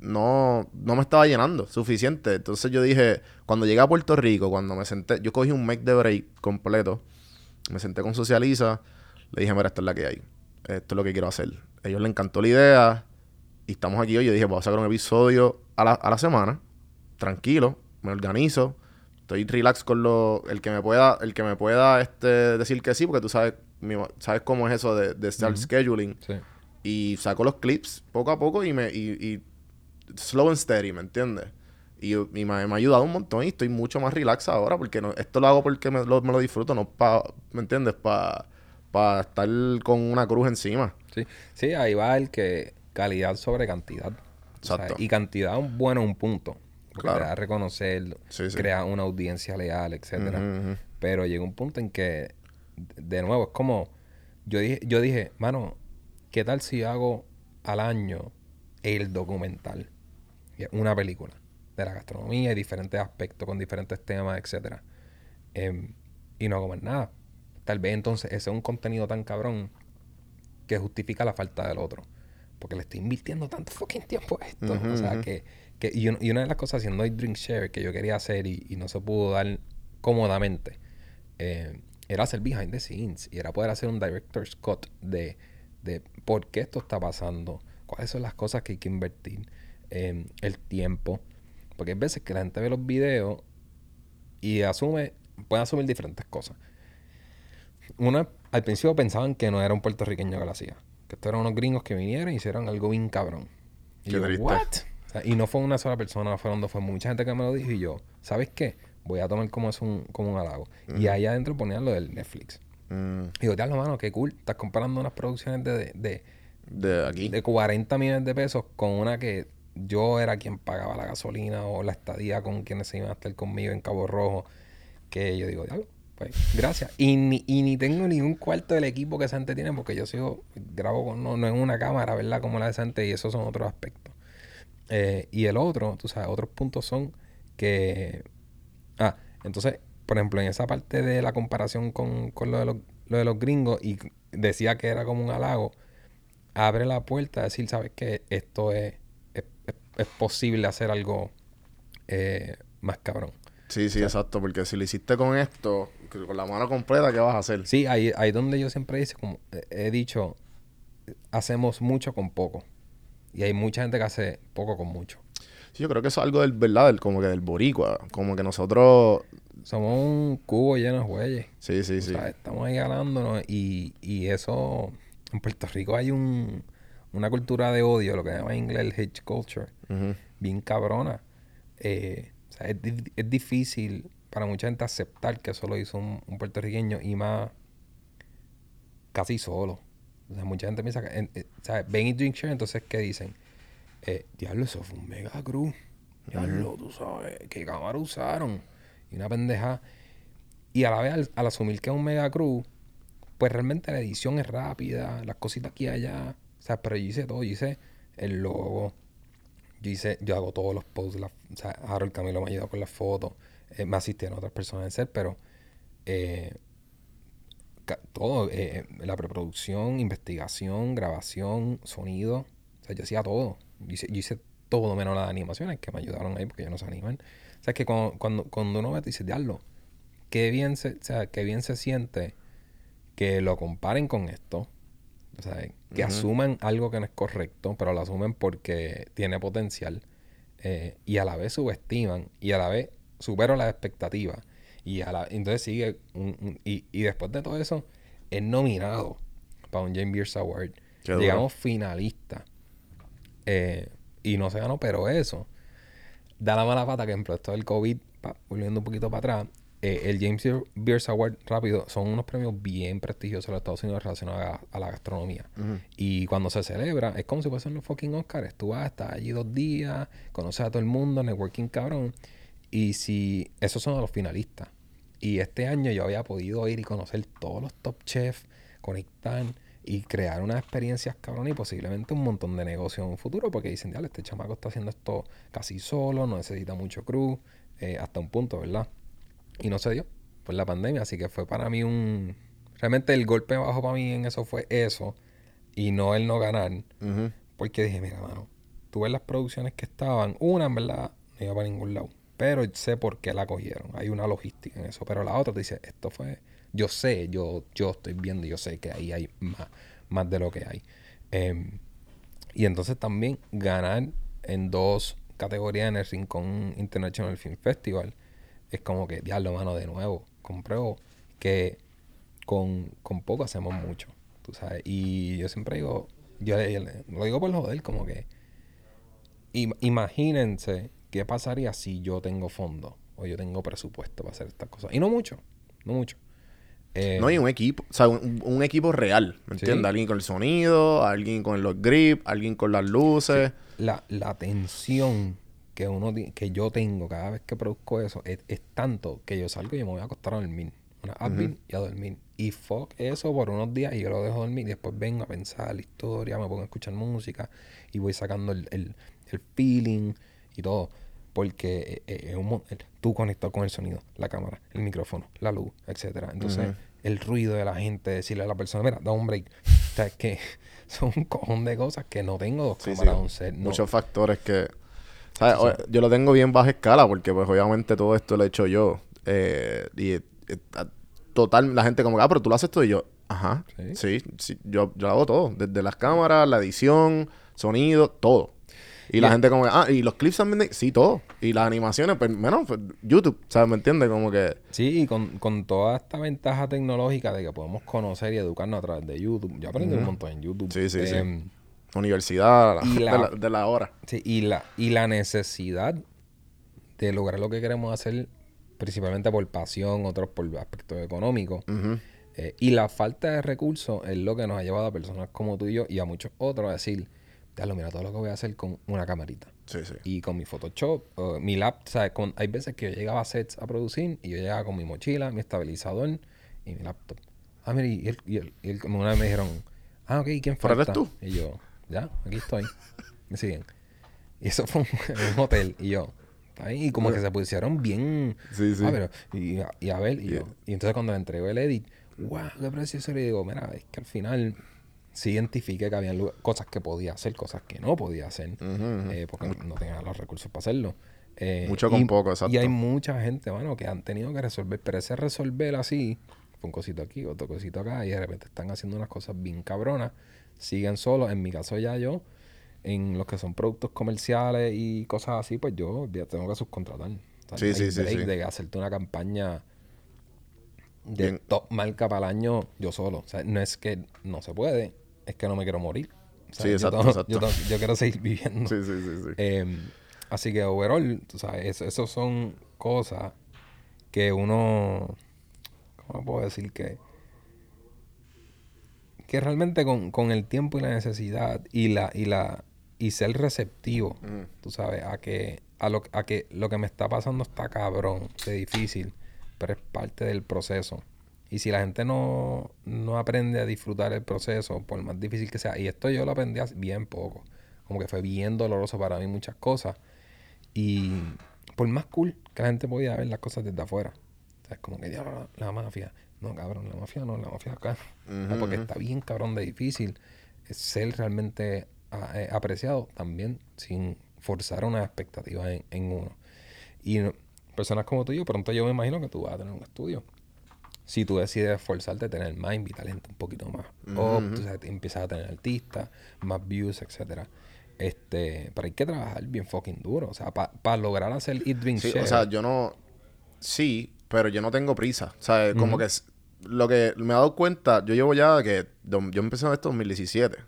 Speaker 1: no, no me estaba llenando suficiente. Entonces yo dije, cuando llegué a Puerto Rico, cuando me senté, yo cogí un make de break completo, me senté con Socializa, le dije, mira, esta es la que hay, esto es lo que quiero hacer. A ellos les encantó la idea y estamos aquí hoy. Yo dije, voy a sacar un episodio a la, a la semana, tranquilo, me organizo, estoy relax con lo, el que me pueda, el que me pueda este, decir que sí, porque tú sabes, mi- sabes cómo es eso de, de estar
Speaker 3: Ujú.
Speaker 1: scheduling
Speaker 3: Sí.
Speaker 1: y saco los clips poco a poco y me y, y slow and steady, ¿me entiendes? Y, y me, me ha ayudado un montón y estoy mucho más relax ahora porque no, esto lo hago porque me lo, me lo disfruto, no para, ¿me entiendes? Para estar con una cruz encima.
Speaker 3: Sí. sí, ahí va el que calidad sobre cantidad. O sea,
Speaker 1: Exacto.
Speaker 3: y cantidad un bueno un punto.
Speaker 1: Claro.
Speaker 3: te da a reconocer,
Speaker 1: Sí, sí.
Speaker 3: crea una audiencia leal, etcétera. Pero llega un punto en que, de nuevo, es como, yo dije, yo dije, mano, ¿qué tal si hago al año el documental? Y es Una película de la gastronomía y diferentes aspectos con diferentes temas, etcétera. Em, y no hago más nada. Tal vez entonces ese es un contenido tan cabrón que justifica la falta del otro. Porque le estoy invirtiendo tanto fucking tiempo a esto. O sea, que, que y, un- y una de las cosas haciendo el Drink Share que yo quería hacer y, y no se pudo dar cómodamente eh, era hacer behind the scenes y era poder hacer un director's cut de, de por qué esto está pasando, cuáles son las cosas que hay que invertir, eh, el tiempo. Porque hay veces que la gente ve los videos y asume, puede asumir diferentes cosas. Una, al principio pensaban que no era un puertorriqueño que lo hacía. Que estos eran unos gringos que vinieron y hicieron algo bien cabrón. Y
Speaker 1: Qué
Speaker 3: yo,
Speaker 1: triste.
Speaker 3: ¿what? O sea, y no fue una sola persona, fueron dos, fue mucha gente que me lo dijo y yo, ¿sabes qué? Voy a tomar como es un, como un halago. Y ahí adentro ponían lo del Netflix.
Speaker 1: Mm,
Speaker 3: Y digo, diablo, mano, qué cool. Estás comparando unas producciones de, de,
Speaker 1: de aquí.
Speaker 3: de 40 millones de pesos con una que yo era quien pagaba la gasolina o la estadía con quienes se iban a estar conmigo en Cabo Rojo. Que yo digo, diablo, Pues, gracias. Y ni, y ni tengo ningún cuarto del equipo que Sante tiene, porque yo sigo, grabo con, no, no en una cámara, ¿verdad? Como la de Sante, y esos son otros aspectos. Eh, y el otro, tú sabes, otros puntos son que. Ah, entonces, por ejemplo, en esa parte de la comparación con, con lo, de los, lo de los gringos, y decía que era como un halago, abre la puerta a decir, ¿sabes qué? Esto es, es, posible hacer algo eh, más cabrón.
Speaker 1: Sí, sí, exacto. Porque si lo hiciste con esto, con la mano completa, ¿qué vas a hacer?
Speaker 3: Sí, ahí, ahí donde yo siempre dice, como eh, he dicho, hacemos mucho con poco. Y hay mucha gente que hace poco con mucho.
Speaker 1: Sí, yo creo que eso es algo del verdad, del, como que del boricua. Como que nosotros...
Speaker 3: Somos un cubo lleno de güeyes.
Speaker 1: Sí, sí,
Speaker 3: O
Speaker 1: sí.
Speaker 3: sea, estamos ahí ganándonos y, y eso... En Puerto Rico hay un, una cultura de odio, lo que se llama en inglés el hate culture, bien cabrona. Eh, o sea, es, di- es difícil para mucha gente aceptar que eso lo hizo un, un puertorriqueño y más casi solo. O sea, mucha gente piensa que... en- eh, sea, ven y drink share, entonces, ¿qué dicen? Eh, diablo, eso fue un mega cruz. Diablo, tú sabes, ¿qué cámara usaron? Y una pendeja. Y a la vez, al, al asumir que es un mega cruz, pues realmente la edición es rápida, las cositas aquí y allá. Sea, pero yo hice todo, yo hice el logo, yo hice, yo hago todos los posts, la- o sea, Harold Camilo me ayudó con las fotos, eh, me asistieron otras personas en set, pero eh, todo, eh, la preproducción, investigación, grabación, sonido, o sea, yo hacía todo, yo hice, todo menos las animaciones que me ayudaron ahí porque ellos no se animan. O sea, es que cuando, cuando, cuando uno ve, dice, diablo, qué bien o sea, qué bien se siente que lo comparen con esto. O sea, que asuman algo que no es correcto, pero lo asumen porque tiene potencial. eh, y a la vez subestiman. Y a la vez superan las expectativas. Y a la, entonces sigue. un- un- y, y después de todo eso, es nominado para un James Beers Award.
Speaker 1: Qué duro.
Speaker 3: Llegamos finalista. Eh, y no se ganó, pero eso da la mala pata que, esto del COVID, pa- volviendo un poquito para atrás, eh, el James Beers Award, rápido, son unos premios bien prestigiosos en los Estados Unidos relacionados a, a la gastronomía. Y cuando se celebra, es como si fuesen los fucking Oscars. Tú vas, estás allí dos días, conoces a todo el mundo, networking cabrón. Y si esos son los finalistas. Y este año yo había podido ir y conocer todos los top chefs, conectar y crear unas experiencias cabrón y posiblemente un montón de negocio en un futuro porque dicen, dale, este chamaco está haciendo esto casi solo, no necesita mucho crew, eh, hasta un punto, ¿verdad? Y no se dio por la pandemia, así que fue para mí un... Realmente el golpe bajo para mí en eso fue eso y no el no ganar.
Speaker 1: Ujú.
Speaker 3: Porque dije, mira, mano, tú ves las producciones que estaban, una en verdad no iba para ningún lado, pero sé por qué la cogieron. Hay una logística en eso, pero la otra te dice, esto fue, yo sé, yo, yo estoy viendo, y yo sé que ahí hay más, más de lo que hay. Em, y entonces también ganar en dos categorías en el Rincón International Film Festival es como que, diablo, mano, de nuevo, compruebo que con, con poco hacemos mucho, tú sabes. Y yo siempre digo, yo, yo le- lo digo por joder, como que im- imagínense qué pasaría si yo tengo fondos o yo tengo presupuesto para hacer estas cosas. Y no mucho, no mucho. Eh,
Speaker 1: No hay un equipo, o sea, un, un equipo real, ¿me
Speaker 3: Sí.
Speaker 1: entiendes? Alguien con el sonido, alguien con los grips, alguien con las luces.
Speaker 3: la, la tensión que uno que yo tengo cada vez que produzco eso es, es tanto que yo salgo y me voy a acostar a dormir. Una Advil y a dormir. Y fuck eso por unos días y yo lo dejo dormir y después vengo a pensar la historia, me pongo a escuchar música y voy sacando el, el, el feeling y todo. Porque eh, eh, es un el- tú conectado con el sonido, la cámara, el micrófono, la luz, etcétera. Entonces, el ruido de la gente, decirle a la persona, mira, da un break. O sea, es que son un cojón de cosas que no tengo dos
Speaker 1: Sí,
Speaker 3: un set, no.
Speaker 1: Muchos factores que... ¿sabes? O- Yo lo tengo bien baja escala porque pues obviamente todo esto lo he hecho yo. Eh, y eh, total, la gente como que, ah, pero tú lo haces todo y yo, ajá,
Speaker 3: Sí.
Speaker 1: sí, sí, yo, yo hago todo. Desde las cámaras, la edición, sonido, todo. Y la gente como que, ah, y los clips también, de- sí, todo. Y las animaciones, pues, menos, pues, YouTube, ¿sabes? ¿Me entiendes? Como que...
Speaker 3: Sí, y con, con toda esta ventaja tecnológica de que podemos conocer y educarnos a través de YouTube. Yo aprendí un montón en YouTube.
Speaker 1: Sí, sí, sí. Universidad,
Speaker 3: Y
Speaker 1: de,
Speaker 3: la-
Speaker 1: de la hora.
Speaker 3: sí, y, la, y la necesidad de lograr lo que queremos hacer, principalmente por pasión, otros por aspectos económicos. Eh, y la falta de recursos es lo que nos ha llevado a personas como tú y yo y a muchos otros a decir, ya lo mira todo lo que voy a hacer con una camarita.
Speaker 1: Sí, sí.
Speaker 3: Y con mi Photoshop, mi laptop, ¿sabes? Con- hay veces que yo llegaba a sets a producir y yo llegaba con mi mochila, mi estabilizador y mi laptop. Ah, mira, y él, y él, y él- una vez me dijeron, ah, ok, ¿quién
Speaker 1: ¿Pero
Speaker 3: falta?
Speaker 1: eres tú?
Speaker 3: Y yo, ya, aquí estoy. Me siguen. Y eso fue un- un hotel. Y yo, ahí, y como que se pusieron bien.
Speaker 1: Sí, sí.
Speaker 3: Ah, pero, y, y a ver, y yo. Y entonces cuando le entregó el edit, wow, qué precioso. Le digo, mira, es que al final sí identifiqué que había cosas que podía hacer, cosas que no podía hacer. eh, porque no tenía los recursos para hacerlo. Eh,
Speaker 1: Mucho con
Speaker 3: y-
Speaker 1: poco, exacto.
Speaker 3: Y hay mucha gente, bueno, que han tenido que resolver, pero ese resolver así, fue un cosito aquí, otro cosito acá, y de repente están haciendo unas cosas bien cabronas, siguen solos. En mi caso ya yo, en los que son productos comerciales y cosas así, pues yo ya tengo que subcontratar. O sea,
Speaker 1: Sí, sí, sí.
Speaker 3: De hacerte una campaña de
Speaker 1: Bien.
Speaker 3: top marca para el año yo solo. O sea, no es que no se puede, es que no me quiero morir. O sea,
Speaker 1: Sí,
Speaker 3: yo
Speaker 1: exacto,
Speaker 3: tengo-
Speaker 1: exacto.
Speaker 3: Yo, tengo- yo quiero seguir viviendo.
Speaker 1: Sí, sí, sí, sí.
Speaker 3: Eh, así que overall, tú sabes, eso, eso son cosas que uno, ¿cómo puedo decir que? Que realmente con, con el tiempo y la necesidad y la, y la, y ser receptivo, tú sabes, a que, a lo, a que lo que me está pasando está cabrón, de difícil, pero es parte del proceso. Y si la gente no, no aprende a disfrutar el proceso, por más difícil que sea, y esto yo lo aprendí bien poco, como que fue bien doloroso para mí muchas cosas, y por más cool que la gente podía ver las cosas desde afuera. O sea, es como que "Diablo, la, la mafia. No, cabrón, la mafia no, la mafia acá. No, porque está bien cabrón de difícil ser realmente a- eh, apreciado también sin forzar unas expectativas en, en uno. Y no- personas como tú y yo, pronto yo me imagino que tú vas a tener un estudio. Si tú decides esforzarte, tener más mi talento un poquito más. O tú sabes, empiezas a tener artistas, más views, etcétera. Este, pero hay que trabajar bien fucking duro. O sea, para lograr hacer Eat Drink
Speaker 1: Sí, o sea, yo no. Sí, pero yo no tengo prisa. O sea, como que lo que me he dado cuenta, yo llevo ya que. Yo empecé en esto en 2017.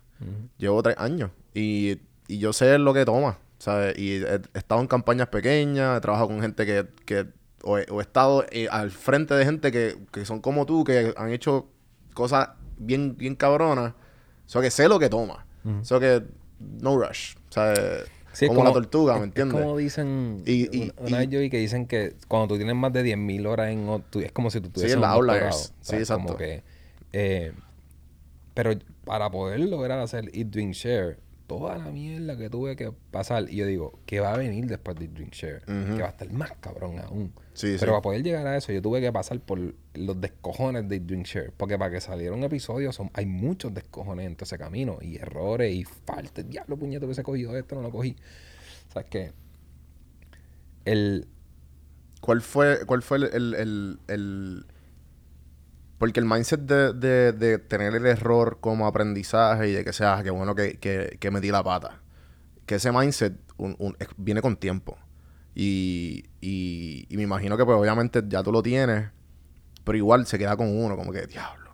Speaker 1: Llevo tres años. Y, y yo sé lo que toma. ¿sabes? Y he, he estado en campañas pequeñas, he trabajado con gente que. que o, he, o he estado eh, al frente de gente que, que son como tú, que han hecho cosas bien, bien cabronas. O sea, que sé lo que toma. O sea, que. No rush. O sea,
Speaker 3: Sí, es
Speaker 1: como, la tortuga, ¿me
Speaker 3: es-
Speaker 1: entiendes?
Speaker 3: Es como dicen.
Speaker 1: Y- y-
Speaker 3: una vez
Speaker 1: y-
Speaker 3: yo vi que dicen que cuando tú tienes más de 10.000 horas en. es como si tú tuvieses un
Speaker 1: la
Speaker 3: doctorado,
Speaker 1: Sí, exacto.
Speaker 3: Como que. eh, pero para poder lograr hacer Eat Drink Share, toda la mierda que tuve que pasar. Y yo digo, ¿qué va a venir después de Drink Share? Que va a estar más cabrón aún.
Speaker 1: Sí,
Speaker 3: pero
Speaker 1: sí.
Speaker 3: para poder llegar a eso, yo tuve que pasar por los descojones de Drink Share. Porque para que saliera un episodio, son, hay muchos descojones en todo ese camino. Y errores y faltas. Diablo, puñeto, hubiese cogido esto, no lo cogí. ¿Sabes qué? El.
Speaker 1: ¿Cuál fue, cuál fue el, el, el- el- Porque el mindset de, de- de tener el error como aprendizaje y de que sea, "Ah, qué bueno que, que, que metí la pata. Que ese mindset un- un- es- viene con tiempo. Y, y, y me imagino que pues obviamente ya tú lo tienes, pero igual se queda con uno, como que, diablo.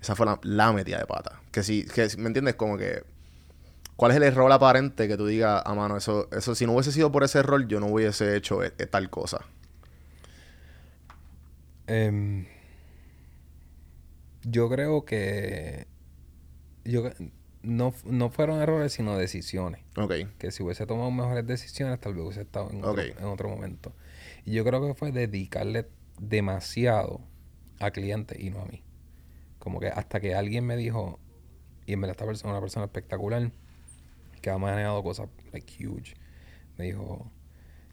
Speaker 1: Esa fue la, la metida de pata. Que si, que si- ¿me entiendes? Como que, ¿cuál es el error aparente que tú digas, a mano, eso, eso, si no hubiese sido por ese error, yo no hubiese hecho eh, eh, tal cosa?
Speaker 3: em, yo creo que. Yo, no, no fueron errores, sino decisiones.
Speaker 1: Ok.
Speaker 3: Que si hubiese tomado mejores decisiones, tal vez hubiese estado en otro, en otro momento. Y yo creo que fue dedicarle demasiado a clientes y no a mí. Como que hasta que alguien me dijo, y en verdad esta persona una persona espectacular, que ha manejado cosas like huge, me dijo,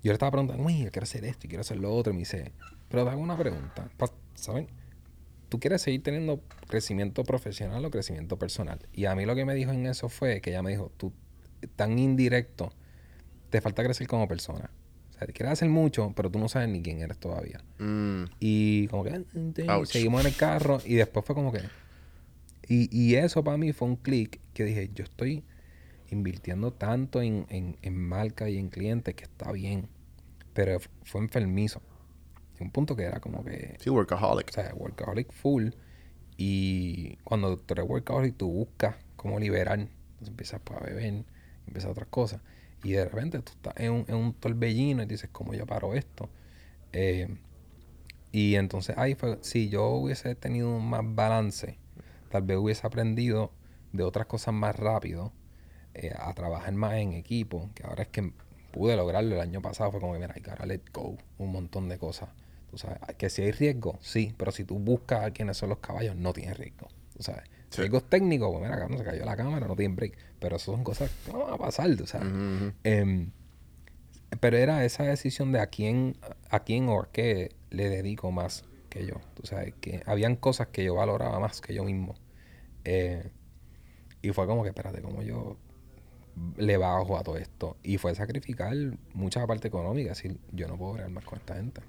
Speaker 3: yo le estaba preguntando, uy, yo quiero hacer esto y quiero hacer lo otro, y me dice, pero te hago una pregunta, ¿saben? ¿Tú quieres seguir teniendo crecimiento profesional o crecimiento personal? Y a mí lo que me dijo en eso fue que ella me dijo, tú tan indirecto, te falta crecer como persona. O sea, te quieres hacer mucho, pero tú no sabes ni quién eres todavía.
Speaker 1: Mm,
Speaker 3: Y como que ah,
Speaker 1: Ouch.
Speaker 3: seguimos en el carro y después fue como que... Y, y eso para mí fue un clic que dije, yo estoy invirtiendo tanto en, en, en marca y en clientes que está bien, pero fue enfermizo. Un punto que era como que,
Speaker 1: sí, workaholic.
Speaker 3: o sea, workaholic full. Y cuando tú eres workaholic, tú buscas cómo liberar. Entonces empiezas pues, a beber, empiezas otras cosas. Y de repente tú estás en un, en un torbellino y dices, ¿cómo yo paro esto? Eh, y entonces ahí fue, si yo hubiese tenido más balance, tal vez hubiese aprendido de otras cosas más rápido, eh, a trabajar más en equipo, que ahora es que pude lograrlo el año pasado, fue como que, mira, que ahora let go, un montón de cosas. Tú sabes, que si hay riesgo, sí, pero si tú buscas a quiénes son los caballos, no tienes riesgo. Tú sabes,
Speaker 1: Sí.
Speaker 3: riesgos técnicos, pues mira, cabrón, se cayó la cámara, no tienen break. Pero eso son cosas que no van a pasar.
Speaker 1: Ujú, ujú.
Speaker 3: Em, pero era esa decisión de a quién, a quién o a qué le dedico más que yo. Tú sabes, que habían cosas que yo valoraba más que yo mismo. Eh, y fue como que, espérate, como yo le bajo a todo esto. Y fue sacrificar mucha parte económica. Decir, yo no puedo bregar más con esta gente.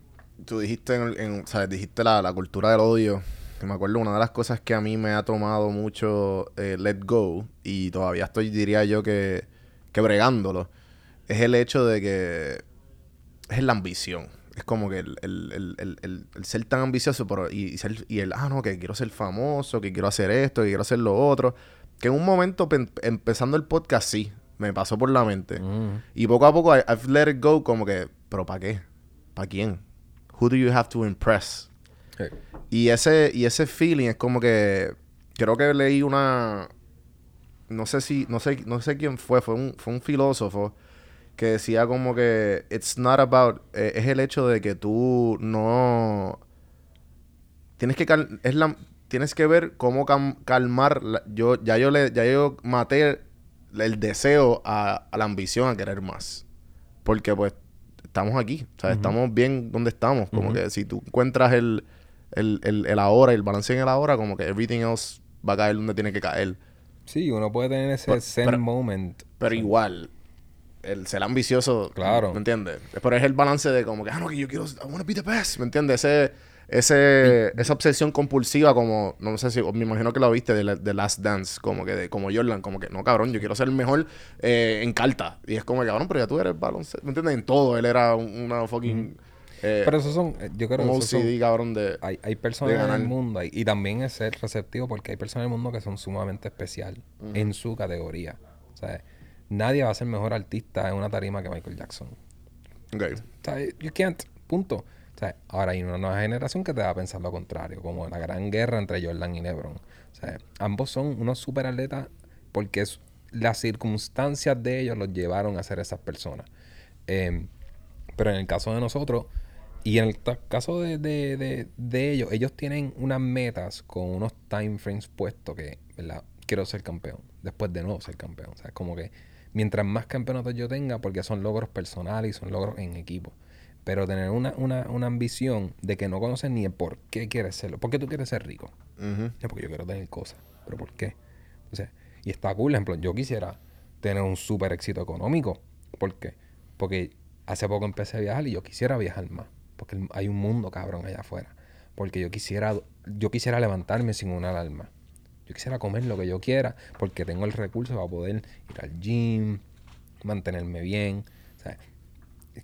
Speaker 1: Tú dijiste, en, en- ¿sabes? Dijiste la, la cultura del odio. Que me acuerdo, una de las cosas que a mí me ha tomado mucho eh, let go, y todavía estoy, diría yo, que, que bregándolo, es el hecho de que es la ambición. Es como que el, el- el- el- ser tan ambicioso pero, y, y ser, y el, ah, no, que quiero ser famoso, que quiero hacer esto, que quiero hacer lo otro. Que en un momento, empezando el podcast, sí, me pasó por la mente.
Speaker 3: Mm.
Speaker 1: Y poco a poco I- I've let it go como que, pero ¿para qué? ¿Para quién? Who do you have to impress? Y ese, y ese feeling es como que creo que leí una no sé si, no sé, no sé quién fue, fue un, fue un filósofo que decía como que it's not about, eh, es el hecho de que tú no tienes que cal- es la, tienes que ver cómo cam- calmar la- yo ya yo le ya yo maté el deseo a, a la ambición a querer más. Porque pues estamos aquí, o sea, estamos bien donde estamos, como que si tú encuentras el el, el, el ahora, el balance en el ahora, como que everything else va a caer donde tiene que caer.
Speaker 3: Sí, uno puede tener ese
Speaker 1: Pero-
Speaker 3: zen
Speaker 1: pero-
Speaker 3: moment.
Speaker 1: Pero
Speaker 3: O sea,
Speaker 1: igual, el ser ambicioso,
Speaker 3: Claro.
Speaker 1: ¿me entiendes? Pero es el balance de como que, ah, no, que yo quiero, I want to be the best, ¿me entiendes? Ese, ese, esa obsesión compulsiva como, no sé si, me imagino que lo viste de, la- de Last Dance, como que de, como Jordan, como que, no, cabrón, yo quiero ser el mejor eh, en carta. Y es como, cabrón, pero ya tú eres baloncesto, ¿me entiendes? En todo, él era un- una fucking, eh,
Speaker 3: Pero esos son, eh, yo creo que esos son-
Speaker 1: OCD, cabrón, de...
Speaker 3: hay, hay personas en
Speaker 1: ganar.
Speaker 3: el mundo y también es ser receptivo porque hay personas en el mundo que son sumamente especial en su categoría. O sea, nadie va a ser mejor artista en una tarima que Michael Jackson.
Speaker 1: Ok.
Speaker 3: O sea, you can't. Punto. O sea, ahora hay una nueva generación que te va a pensar lo contrario, como la gran guerra entre Jordan y LeBron. O sea, ambos son unos super atletas porque las circunstancias de ellos los llevaron a ser esas personas. Eh, pero en el caso de nosotros, y en el caso de, de- de- ellos, ellos tienen unas metas con unos time frames puestos que, ¿verdad? Quiero ser campeón, después de no ser campeón. O sea, es como que mientras más campeonatos yo tenga, porque son logros personales y son logros en equipo. Pero tener una, una, una ambición de que no conoces ni el por qué quieres serlo. ¿Por qué tú quieres ser rico? Es porque yo quiero tener cosas. ¿Pero por qué? Sea, y está cool, por ejemplo, yo quisiera tener un súper éxito económico. ¿Por qué? Porque hace poco empecé a viajar y yo quisiera viajar más. Porque hay un mundo cabrón allá afuera. Porque yo quisiera, yo quisiera levantarme sin una alarma. Yo quisiera comer lo que yo quiera porque tengo el recurso para poder ir al gym, mantenerme bien. O sea,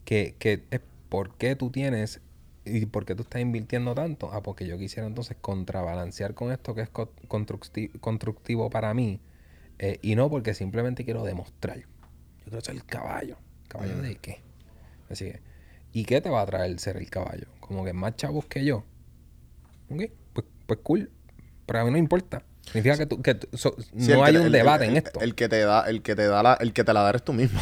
Speaker 3: que, que es por qué tú tienes y por qué tú estás invirtiendo tanto. Ah, porque yo quisiera entonces contrabalancear con esto que es co- constructi- constructivo para mí. eh, y no porque simplemente quiero demostrar. Yo quiero ser el caballo. ¿Caballo de qué? Así que, ¿y qué te va a traer ser el caballo? Como que más chavos que yo. Ok, pues, pues cool. Pero a mí no importa. Significa que, tú, que tú- so-
Speaker 1: Sí,
Speaker 3: no hay
Speaker 1: que-
Speaker 3: un
Speaker 1: el-
Speaker 3: debate
Speaker 1: el-
Speaker 3: en esto.
Speaker 1: El que te da, el que te da la, el que te la da eres tú mismo.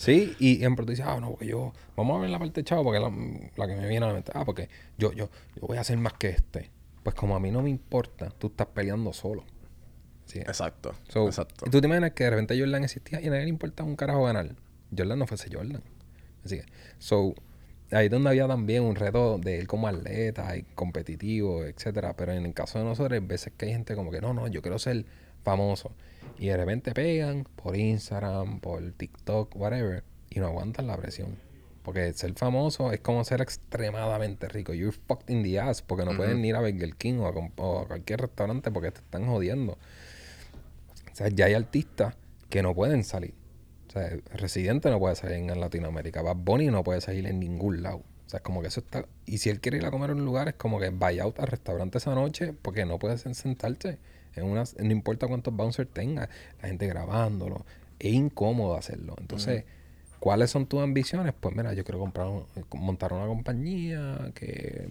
Speaker 3: Sí, y ejemplo, tú dices, ah, no, porque yo, vamos a ver la parte chavo, porque la, la que me viene a la mente, ah, porque yo, yo, yo voy a hacer más que este. Pues como a mí no me importa, tú estás peleando solo. Sí.
Speaker 1: Exacto.
Speaker 3: So,
Speaker 1: exacto.
Speaker 3: Y tú te imaginas que de repente Jordan existía y a nadie le importaba un carajo ganar. Jordan no fuese Jordan. Así que, so, ahí es donde había también un reto de él como atleta y competitivo, etcétera. Pero en el caso de nosotros, hay veces que hay gente como que, no, no, yo quiero ser famoso. Y de repente pegan por Instagram, por TikTok, whatever, y no aguantan la presión. Porque ser famoso es como ser extremadamente rico. You're fucked in the ass porque no pueden ir a Burger King o a, com- o a cualquier restaurante porque te están jodiendo. O sea, ya hay artistas que no pueden salir. O sea, Residente no puede salir en Latinoamérica. Bad Bunny no puede salir en ningún lado. O sea, es como que eso está... Y si él quiere ir a comer a un lugar, es como que vaya out al restaurante esa noche porque no puede sen- sentarse. En una, no importa cuántos bouncers tenga, la gente grabándolo. Es incómodo hacerlo. Entonces, ¿cuáles son tus ambiciones? Pues mira, yo quiero comprar un- montar una compañía que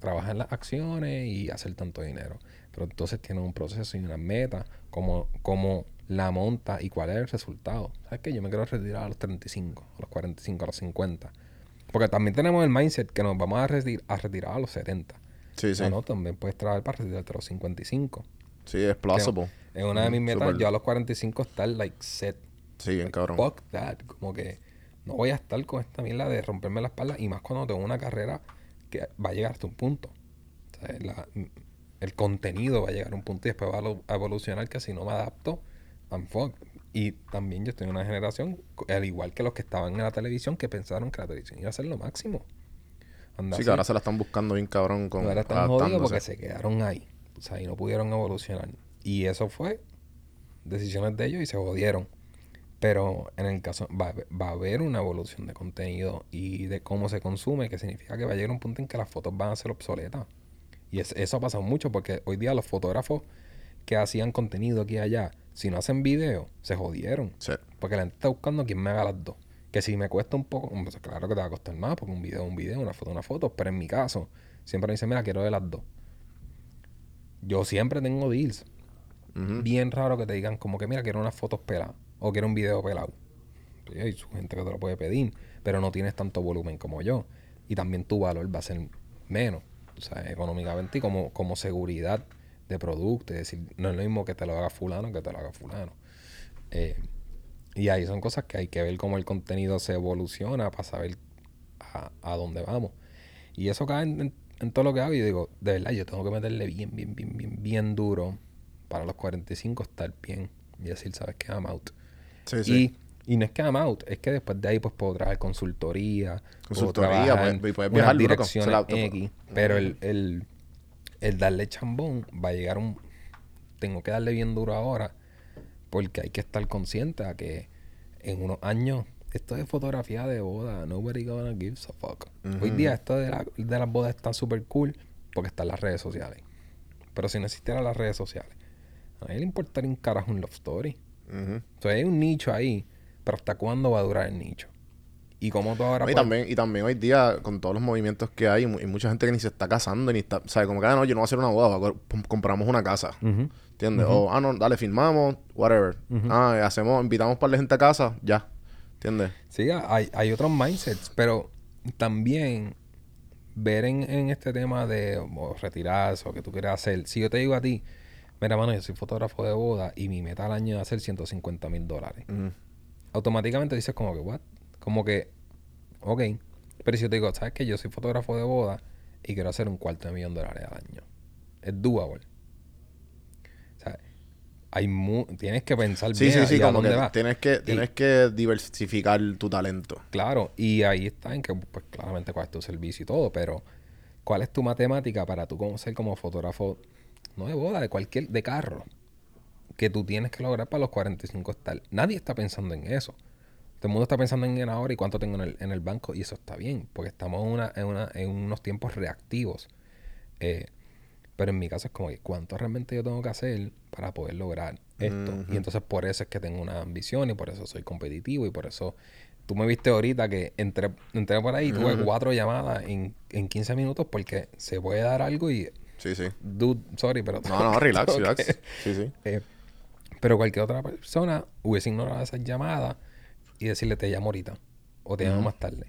Speaker 3: trabaja en las acciones y hacer tanto dinero. Pero entonces tiene un proceso y una meta, como, como la monta y cuál es el resultado. ¿Sabes qué? Yo me quiero retirar a los 35, a los 45, a los 50. Porque también tenemos el mindset que nos vamos a, a retirar a los 70.
Speaker 1: Sí, sí.
Speaker 3: No, no, también puedes trabajar para retirarte a los 55.
Speaker 1: Sí, es plausible.
Speaker 3: En una de mis metas, yo a los 45 estar like set.
Speaker 1: Sí, bien cabrón.
Speaker 3: Fuck that. Como que no voy a estar con esta mierda de romperme la espalda y más cuando tengo una carrera que va a llegar hasta un punto. O sea, la- el contenido va a llegar a un punto y después va a lo- a evolucionar que si no me adapto, I'm fucked. Y también yo estoy en una generación, al igual que los que estaban en la televisión, que pensaron que la televisión iba a ser lo máximo.
Speaker 1: Sí,
Speaker 3: así.
Speaker 1: que ahora se la están buscando bien cabrón con
Speaker 3: Ahora están jodidos porque se quedaron ahí. O sea, y no pudieron evolucionar. Y eso fue decisiones de ellos y se jodieron. Pero en el caso, va, a- va a haber una evolución de contenido y de cómo se consume, que significa que va a llegar un punto en que las fotos van a ser obsoletas. Y es- eso ha pasado mucho porque hoy día los fotógrafos que hacían contenido aquí y allá, si no hacen video, se jodieron.
Speaker 1: Sí.
Speaker 3: Porque la gente está buscando quien me haga las dos. Que si me cuesta un poco, pues claro que te va a costar más, porque un video es un video, una foto es una foto. Pero en mi caso, siempre me dicen, mira, quiero de las dos. Yo siempre tengo deals. Bien raro que te digan como que, mira, quiero unas fotos peladas. O quiero un video pelado. Sí, hay gente que te lo puede pedir. Pero no tienes tanto volumen como yo. Y también tu valor va a ser menos. O sea, económicamente y como, como seguridad de producto. Es decir, no es lo mismo que te lo haga fulano que te lo haga fulano. Eh, y ahí son cosas que hay que ver cómo el contenido se evoluciona para saber a, a dónde vamos. Y eso cae en, en- en todo lo que hago. Y yo digo, de verdad, yo tengo que meterle bien, bien, bien, bien, bien duro para los 45 estar bien. Y decir, ¿sabes qué? I'm out.
Speaker 1: Sí, sí.
Speaker 3: Y, y no es que I'm out, es que después de ahí pues puedo trabajar consultoría. puedo
Speaker 1: Consultoría, pues, y puedes
Speaker 3: unas
Speaker 1: viajar,
Speaker 3: direcciones
Speaker 1: la-
Speaker 3: X. Pero el, el, el darle chambón va a llegar un... Tengo que darle bien duro ahora porque hay que estar consciente a que en unos años esto de fotografía de boda, nobody gonna give a fuck. Hoy día esto de, la- de las bodas está súper cool porque están las redes sociales. Pero si no existieran las redes sociales, a nadie le importaría un carajo un love story. Sea, hay un nicho ahí, pero ¿hasta cuándo va a durar el nicho? Y como tú ahora
Speaker 1: y,
Speaker 3: puedes-
Speaker 1: también, y también hoy día, con todos los movimientos que hay, y mu- y mucha gente que ni se está casando, ni está, o sea, como que, ah, no, yo no voy a hacer una boda, compramos una casa,
Speaker 3: Ujú.
Speaker 1: ¿entiendes? O, ah, no, dale, filmamos, whatever. Ah, hacemos, invitamos para la gente a casa, ya, ¿entiendes?
Speaker 3: Sí, hay, hay otros mindsets, pero también ver en, en este tema de o retirarse o que tú quieras hacer. Si yo te digo a ti, mira, mano, yo soy fotógrafo de boda y mi meta al año es hacer 150 mil dólares. Automáticamente dices como que, ¿what? Como que, ok. Pero si yo te digo, ¿sabes que Yo soy fotógrafo de boda y quiero hacer un cuarto de millón de dólares al año. Es doable. Hay mu tienes que pensar
Speaker 1: Sí,
Speaker 3: bien
Speaker 1: sí, sí, como
Speaker 3: dónde
Speaker 1: que
Speaker 3: vas.
Speaker 1: tienes que, tienes que diversificar tu talento.
Speaker 3: Claro, y ahí está en que, pues claramente cuál es tu servicio y todo, pero ¿cuál es tu matemática para tú como ser como fotógrafo, no de boda, de cualquier, de carro, que tú tienes que lograr para los 45 estar? Nadie está pensando en eso. Todo el mundo está pensando en ahora y cuánto tengo en el, en el banco, y eso está bien, porque estamos en, una, en, una, en unos tiempos reactivos. Eh, pero en mi caso es como que cuánto realmente yo tengo que hacer para poder lograr esto. Y entonces por eso es que tengo una ambición y por eso soy competitivo y por eso tú me viste ahorita que entré, entré por ahí y tuve cuatro llamadas en, en 15 minutos porque se puede dar algo y,
Speaker 1: Sí, sí.
Speaker 3: dude, sorry, pero...
Speaker 1: No, no, relax, relax.
Speaker 3: que-
Speaker 1: Sí, sí.
Speaker 3: eh, pero cualquier otra persona hubiese ignorado esas llamadas y decirle te llamo ahorita o te llamo más tarde.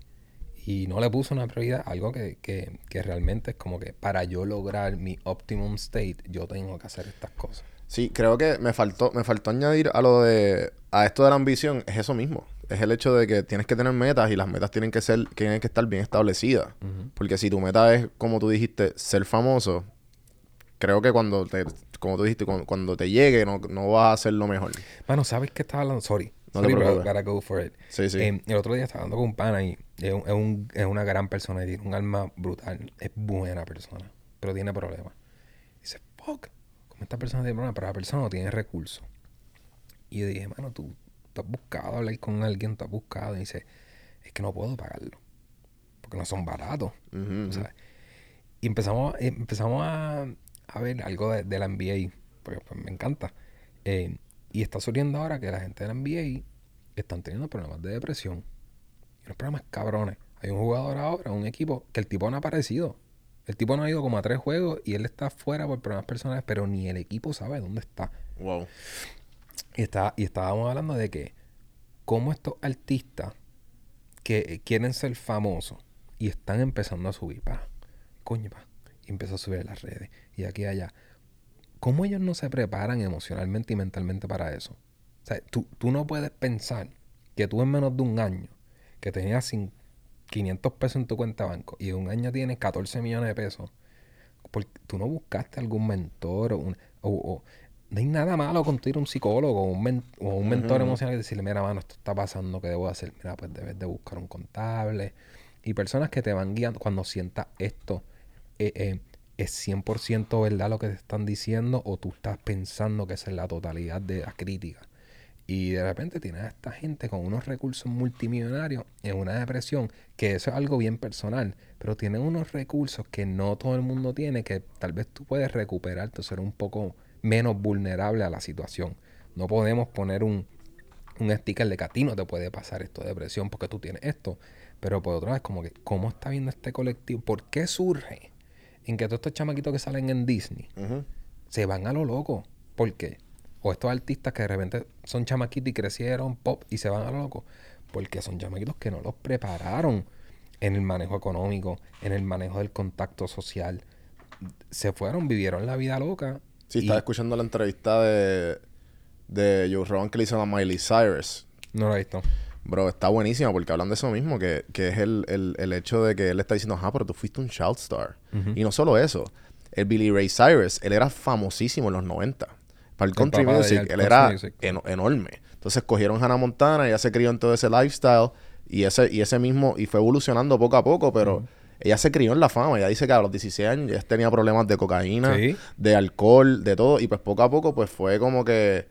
Speaker 3: Y no le puso una prioridad, algo que, que, que realmente es como que para yo lograr mi optimum state, yo tengo que hacer estas cosas.
Speaker 1: Sí, creo que me faltó, me faltó añadir a lo de, a esto de la ambición, es eso mismo. Es el hecho de que tienes que tener metas y las metas tienen que ser, tienen que estar bien establecidas. Porque si tu meta es, como tú dijiste, ser famoso, creo que cuando te, como tú dijiste, cuando, cuando te llegue no, no vas a hacer lo mejor.
Speaker 3: Bueno, ¿sabes qué estaba hablando? Sorry.
Speaker 1: No te
Speaker 3: Sorry, pero
Speaker 1: preocupes.
Speaker 3: gotta go for it.
Speaker 1: Sí, sí.
Speaker 3: Eh, el otro día estaba hablando con un pana y es, un- es un- es una gran persona y tiene un alma brutal. Es buena persona, pero tiene problemas. Dice, fuck, como esta persona tiene problemas, pero la persona no tiene recursos. Y yo dije, mano, tú, tú has buscado hablar con alguien, tú has buscado. Y dice, es que no puedo pagarlo. Porque no son baratos.
Speaker 1: Ujú.
Speaker 3: ¿sabes? Y empezamos, empezamos a, a ver algo de, de la NBA, porque pues, me encanta. Eh, y está surgiendo ahora que la gente de la NBA están teniendo problemas de depresión. Y unos problemas cabrones. Hay un jugador ahora, un equipo, que el tipo no ha aparecido. El tipo no ha ido como a tres juegos y él está fuera por problemas personales, pero ni el equipo sabe dónde está.
Speaker 1: Wow.
Speaker 3: Y, está, y estábamos hablando de que cómo estos artistas que quieren ser famosos y están empezando a subir, pa, coño, pa, y empezó a subir en las redes y aquí y allá. ¿Cómo ellos no se preparan emocionalmente y mentalmente para eso? O sea, tú, tú no puedes pensar que tú en menos de un año, que tenías cin- 500 pesos en tu cuenta de banco y en un año tienes 14 millones de pesos, porque tú no buscaste algún mentor o, un- o- o- no hay nada malo con tú ir a un psicólogo o un, men- o un mentor emocional y decirle, mira, mano, esto está pasando, ¿qué debo hacer? Mira, pues debes de buscar un contable. Y personas que te van guiando cuando sientas esto, eh, eh, ¿es 100% verdad lo que te están diciendo o tú estás pensando que esa es la totalidad de la crítica? Y de repente tienes a esta gente con unos recursos multimillonarios en una depresión, que eso es algo bien personal, pero tienen unos recursos que no todo el mundo tiene, que tal vez tú puedes recuperarte ser un poco menos vulnerable a la situación. No podemos poner un, un sticker de que te puede pasar esto de depresión porque tú tienes esto. Pero por otra vez, como que, ¿cómo está viendo este colectivo? ¿Por qué surge en que todos estos chamaquitos que salen en Disney se van a lo loco? ¿Por qué? O estos artistas que de repente son chamaquitos y crecieron pop y se van a lo loco. Porque son chamaquitos que no los prepararon en el manejo económico, en el manejo del contacto social. Se fueron, vivieron la vida loca.
Speaker 1: Sí,
Speaker 3: y-
Speaker 1: estaba escuchando la entrevista de, de Joe Rogan que le hizo a Miley Cyrus.
Speaker 3: No lo he visto.
Speaker 1: Bro, está buenísima porque hablan de eso mismo, que, que es el, el, el hecho de que él está diciendo, ah, pero tú fuiste un child star. Y no solo eso, el Billy Ray Cyrus, él era famosísimo en los 90. Para el country music, él
Speaker 3: country
Speaker 1: era
Speaker 3: music.
Speaker 1: eno- enorme. Entonces cogieron Hannah Montana, ella se crió en todo ese lifestyle y ese, y ese mismo, y fue evolucionando poco a poco, pero ella se crió en la fama. Ella dice que a los 16 años ya tenía problemas de cocaína,
Speaker 3: Sí.
Speaker 1: de alcohol, de todo, y pues poco a poco pues fue como que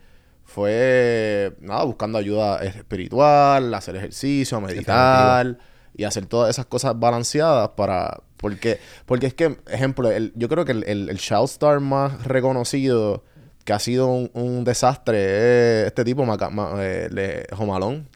Speaker 1: fue nada buscando ayuda espiritual, hacer ejercicio, meditar y hacer todas esas cosas balanceadas para porque porque es que ejemplo el- yo creo que el, el, el child star más reconocido que ha sido un, un desastre es este tipo Maca, Ma- eh, le- Jomalón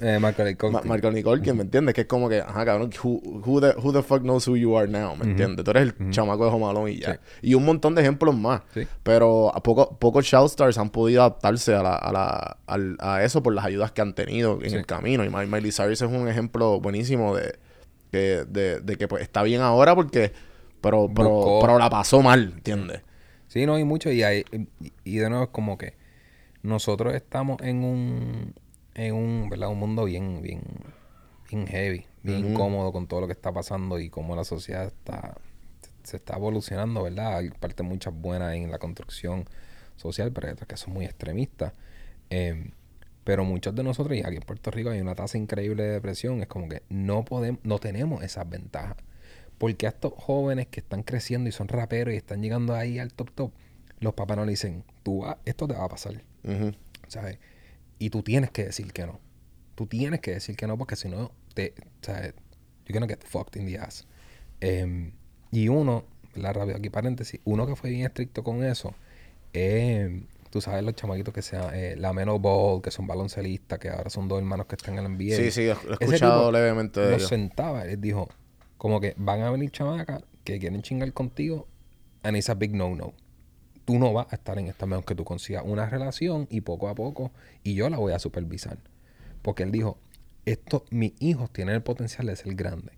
Speaker 3: Eh, Macaulay Culkin.
Speaker 1: Ma- Michael Nicole, ¿me entiendes? Que es como que, ajá, cabrón, who, who, the, who the fuck knows who you are now, ¿me entiendes? Tú eres el chamaco de Jomalón y ya.
Speaker 3: Sí.
Speaker 1: Y un montón de ejemplos más.
Speaker 3: Sí.
Speaker 1: Pero a poco, pocos child stars han podido adaptarse a, la, a, la, al- a eso por las ayudas que han tenido en
Speaker 3: Sí.
Speaker 1: el camino. Y Mi- Miley Cyrus es un ejemplo buenísimo de, que- de, de que pues, está bien ahora porque... Pero, pero, pero la pasó mal, ¿entiendes?
Speaker 3: Sí, no hay mucho y, hay, y de nuevo es como que nosotros estamos en un, en un, ¿verdad? un mundo bien, bien, bien heavy, bien
Speaker 1: Ujú.
Speaker 3: incómodo con todo lo que está pasando y cómo la sociedad está, se está evolucionando, ¿verdad? Hay partes muchas buenas en la construcción social, pero hay otras que son muy extremistas. Eh, pero muchos de nosotros, y aquí en Puerto Rico hay una tasa increíble de depresión, es como que no podemos, no tenemos esas ventajas. Porque a estos jóvenes que están creciendo y son raperos y están llegando ahí al top top, los papás no le dicen, tú vas- esto te va a pasar,
Speaker 1: Ujú.
Speaker 3: ¿sabes? Y tú tienes que decir que no. Tú tienes que decir que no porque si no, te, ¿sabes? You're gonna get fucked in the ass. Em, y uno, la rápido aquí paréntesis, uno que fue bien estricto con eso, em, tú sabes los chamaquitos que sean eh, la Melo Ball, que son baloncelistas, que ahora son dos hermanos que están en la NBA.
Speaker 1: Sí, sí, lo he escuchado levemente de
Speaker 3: los sentaba, les dijo, como que van a venir chamacas que quieren chingar contigo, and it's a big no-no. Tú no vas a estar en esta, menos que tú consigas una relación y poco a poco, y yo la voy a supervisar. Porque él dijo, esto, mis hijos tienen el potencial de ser grandes.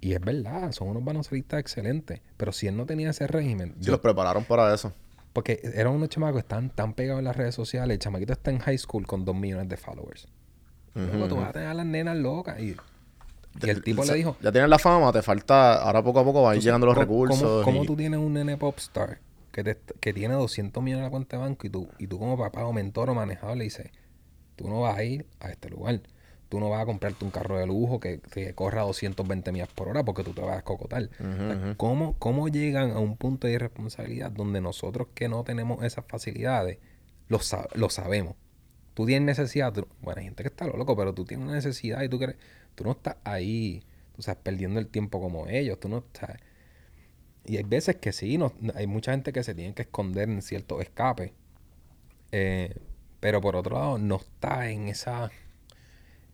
Speaker 3: Y es verdad, son unos baloncelistas excelentes. Pero si él no tenía ese régimen,
Speaker 1: Sí,
Speaker 3: yo-
Speaker 1: los prepararon para eso.
Speaker 3: porque eran unos chamacos que están tan pegados en las redes sociales. El chamaquito está en high school con dos millones de followers. Luego tú vas a tener a las nenas locas. Y, y el tipo le dijo,
Speaker 1: Ya tienes la fama, te falta... Ahora poco a poco van llegando los
Speaker 3: ¿cómo-
Speaker 1: recursos.
Speaker 3: ¿Cómo, cómo tú tienes un nene popstar que, te- que tiene 200 millones en la cuenta de banco y tú, y tú como papá o mentor o manejador le dices, tú no vas a ir a este lugar. Tú no vas a comprarte un carro de lujo que, que corra 220 millas por hora porque tú te vas a. O sea, ¿cómo, ¿Cómo llegan a un punto de irresponsabilidad donde nosotros que no tenemos esas facilidades lo, lo sabemos? Tú tienes necesidad, tú- bueno, hay gente que está loco, pero tú tienes una necesidad y tú quieres, tú no estás ahí, tú sabes, perdiendo el tiempo como ellos, tú no estás... Y hay veces que sí, no, hay mucha gente que se tiene que esconder en ciertos escapes, eh, pero por otro lado no está en esa,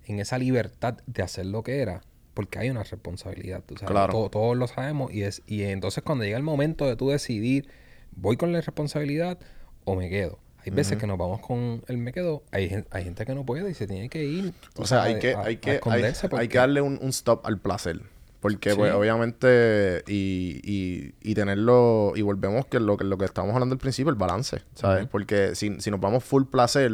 Speaker 3: en esa libertad de hacer lo que era, porque hay una responsabilidad, tú sabes,
Speaker 1: Claro.
Speaker 3: Todo- todos lo sabemos y, es, y entonces cuando llega el momento de tú decidir, voy con la responsabilidad o me quedo. Hay veces que nos vamos con el me quedo. Hay, hay gente que no puede y se tiene que ir.
Speaker 1: O sea, hay que,
Speaker 3: a-
Speaker 1: hay que, hay,
Speaker 3: esconderse
Speaker 1: hay
Speaker 3: porque-
Speaker 1: que darle un, un stop al placer. Porque,
Speaker 3: Sí.
Speaker 1: pues, obviamente, y, y, y tenerlo, y volvemos que lo, que lo que estábamos hablando al principio, el balance, ¿sabes? Porque si, si nos vamos full placer,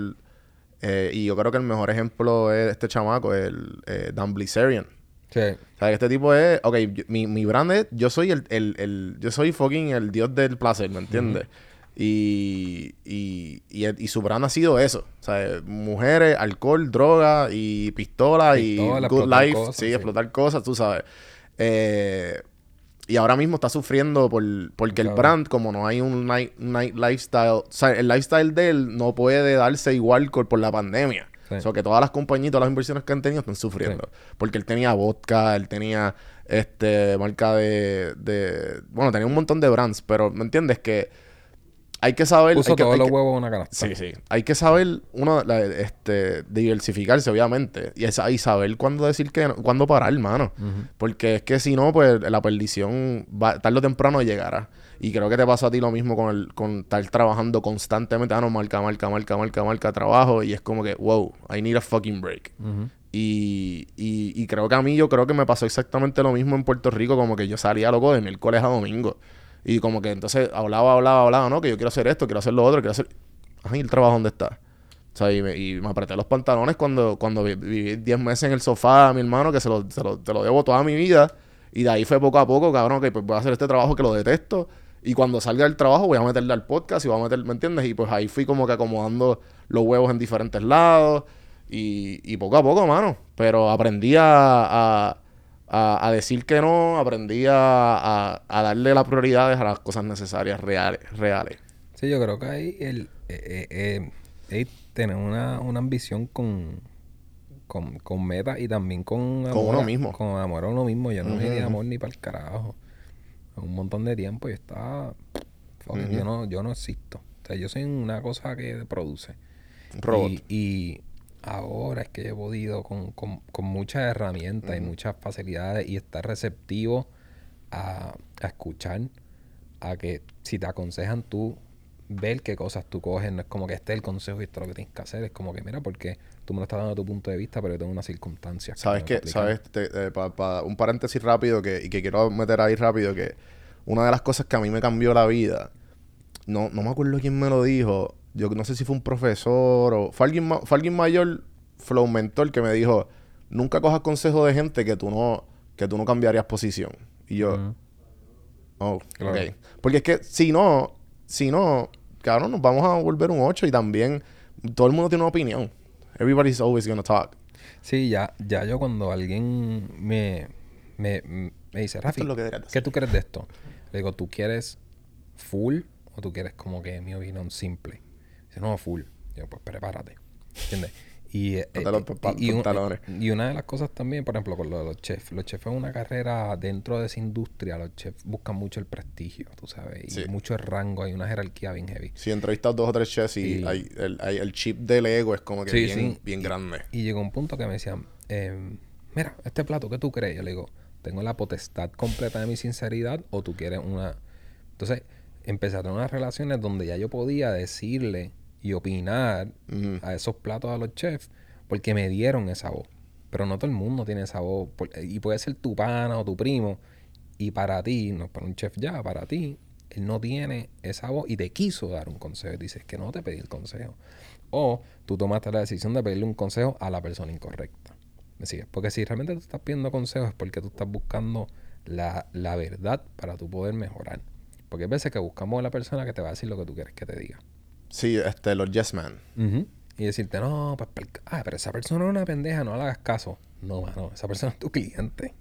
Speaker 1: eh, y yo creo que el mejor ejemplo es este chamaco, el eh, Dan Blizzarian.
Speaker 3: Sí.
Speaker 1: O sea, que este tipo es, ok, yo- mi, mi brand es, yo soy el, el, el- yo soy fucking el dios del placer, ¿me entiendes? Y, y, y, y su brand ha sido eso. O sea, mujeres, alcohol, droga y pistola, y good life.
Speaker 3: cosas,
Speaker 1: sí,
Speaker 3: sí.
Speaker 1: explotar cosas, tú sabes. Eh, y ahora mismo está sufriendo por, porque el brand, como no hay un night, night lifestyle, o sea, el lifestyle de él no puede darse igual por, por la pandemia.
Speaker 3: Sí.
Speaker 1: O sea, que todas las compañías, todas las inversiones que han tenido están sufriendo. Porque él tenía vodka, él tenía este marca de, de... Bueno, tenía un montón de brands, pero ¿me entiendes? Que hay que saber...
Speaker 3: Puso
Speaker 1: hay que,
Speaker 3: todos
Speaker 1: hay
Speaker 3: los
Speaker 1: que-
Speaker 3: huevos en una canasta.
Speaker 1: Sí, sí. Hay que saber, uno, la- este, diversificarse, obviamente. Y, es, y saber cuándo decir que no- cuándo parar, hermano. Porque es que si no, pues la perdición va, tarde o temprano llegará. Y creo que te pasa a ti lo mismo con el, con estar trabajando constantemente. Ah, no, marca, marca, marca, marca, marca, trabajo. Y es como que, wow, I need a fucking break. Y, y, y creo que a mí, yo creo que me pasó exactamente lo mismo en Puerto Rico, como que yo salía loco de miércoles a domingo. Y como que entonces hablaba, hablaba, hablaba, ¿no? Que yo quiero hacer esto, quiero hacer lo otro, quiero hacer. Ajá, ¿y el trabajo dónde está? O sea, y me, y me apreté los pantalones cuando, cuando vi- viví 10 meses en el sofá, mi hermano, que se lo, se lo, te lo debo toda mi vida. Y de ahí fue poco a poco, cabrón, que pues voy a hacer este trabajo que lo detesto. Y cuando salga del trabajo voy a meterle al podcast y voy a meter, ¿me entiendes? Y pues ahí fui como que acomodando los huevos en diferentes lados. Y, y poco a poco, mano. Pero aprendí a, a, a- a decir que no, aprendí a, a- a darle las prioridades a las cosas necesarias, reales. reales.
Speaker 3: Sí, yo creo que ahí el, eh, eh, eh, tener una, una ambición con, con, con metas y también con
Speaker 1: Con uno mismo.
Speaker 3: Con amor a uno mismo. Yo no me di
Speaker 1: Ujú.
Speaker 3: amor ni para el carajo. Un montón de tiempo y estaba... yo, no, yo no existo. O sea, yo soy una cosa que produce.
Speaker 1: Robot.
Speaker 3: Y, y ahora es que he podido con, con, con muchas herramientas y muchas facilidades y estar receptivo a, a escuchar, a que si te aconsejan tú, ver qué cosas tú coges, no es como que este es el consejo y esto es lo que tienes que hacer, es como que mira, porque tú me lo estás dando a tu punto de vista, pero yo tengo unas circunstancias.
Speaker 1: ¿Sabes
Speaker 3: tengo
Speaker 1: qué? ¿Sabes? Te- eh, pa- pa- un paréntesis rápido que, y que quiero meter ahí rápido, que una de las cosas que a mí me cambió la vida, no, no me acuerdo quién me lo dijo, yo no sé si fue un profesor o fue alguien, ma- fue alguien mayor, flow mentor, que me dijo, nunca cojas consejos de gente que tú no, que tú no cambiarías posición. Y yo, oh,
Speaker 3: Claro.
Speaker 1: ok. Porque es que si no, si no, cabrón, nos vamos a volver un 8 y también todo el mundo tiene una opinión. Everybody's always gonna talk.
Speaker 3: Sí, ya, ya yo cuando alguien me, me, me dice, Rafi,
Speaker 1: que
Speaker 3: ¿qué
Speaker 1: hacer".
Speaker 3: tú crees de esto? Le digo, ¿tú quieres full o tú quieres como que mi opinión simple? No, full. Yo, pues prepárate. ¿Entiendes? Y, eh,
Speaker 1: los
Speaker 3: eh,
Speaker 1: pa-
Speaker 3: y, un-
Speaker 1: pantalones.
Speaker 3: y una de las cosas también, por ejemplo, con lo de los chefs. Los chefs es una carrera dentro de esa industria. Los chefs buscan mucho el prestigio, tú sabes. Y
Speaker 1: Sí.
Speaker 3: mucho el rango. Hay una jerarquía bien heavy.
Speaker 1: Si entrevistas dos o tres chefs y
Speaker 3: Y-
Speaker 1: hay, el, hay- el chip del ego es como que
Speaker 3: Sí,
Speaker 1: bien,
Speaker 3: sí.
Speaker 1: bien grande.
Speaker 3: Y llegó un punto que me decían, em, mira, este plato, ¿qué tú crees? Yo le digo, tengo la potestad completa de mi sinceridad o tú quieres una... Entonces, empecé a tener unas relaciones donde ya yo podía decirle y opinar a esos platos a los chefs porque me dieron esa voz. Pero no todo el mundo tiene esa voz. por- Y puede ser tu pana o tu primo. Y para ti, no para un chef ya, para ti, él no tiene esa voz y te quiso dar un consejo. Y dices que no te pedí el consejo. O tú tomaste la decisión de pedirle un consejo a la persona incorrecta. ¿Me sigues? Porque si realmente tú estás pidiendo consejos es porque tú estás buscando la, la verdad para tú poder mejorar. Porque hay veces que buscamos a la persona que te va a decir lo que tú quieres que te diga.
Speaker 1: Sí, este, los yes man.
Speaker 3: Y decirte, no, pues, ah, pero esa persona es una pendeja, no le hagas caso. No, mano, esa persona es tu cliente.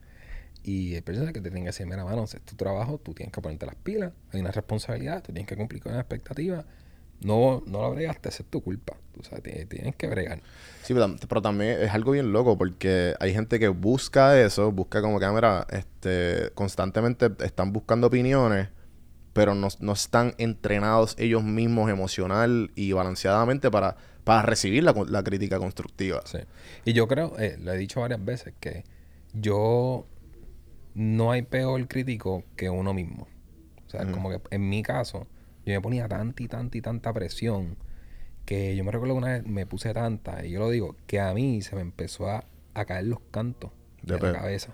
Speaker 3: Y hay personas que te tienen que decir, mira, mano, es tu trabajo, tú tienes que ponerte las pilas, hay una responsabilidad, tú tienes que cumplir con una expectativa. No, no lo bregaste, esa es tu culpa. Tú sabes, tienes, tienes que bregar.
Speaker 1: Sí, pero, pero también es algo bien loco porque hay gente que busca eso, busca como que, ah, este, constantemente están buscando opiniones, pero no, no están entrenados ellos mismos emocional y balanceadamente para, para recibir la, la crítica constructiva.
Speaker 3: Sí. Y yo creo, eh, lo he dicho varias veces, que yo no hay peor crítico que uno mismo. O sea, como que en mi caso, yo me ponía tanta y tanta y tanta presión que yo me recuerdo que una vez me puse tanta, y yo lo digo, que a mí se me empezó a, a caer los cantos
Speaker 1: De
Speaker 3: la cabeza.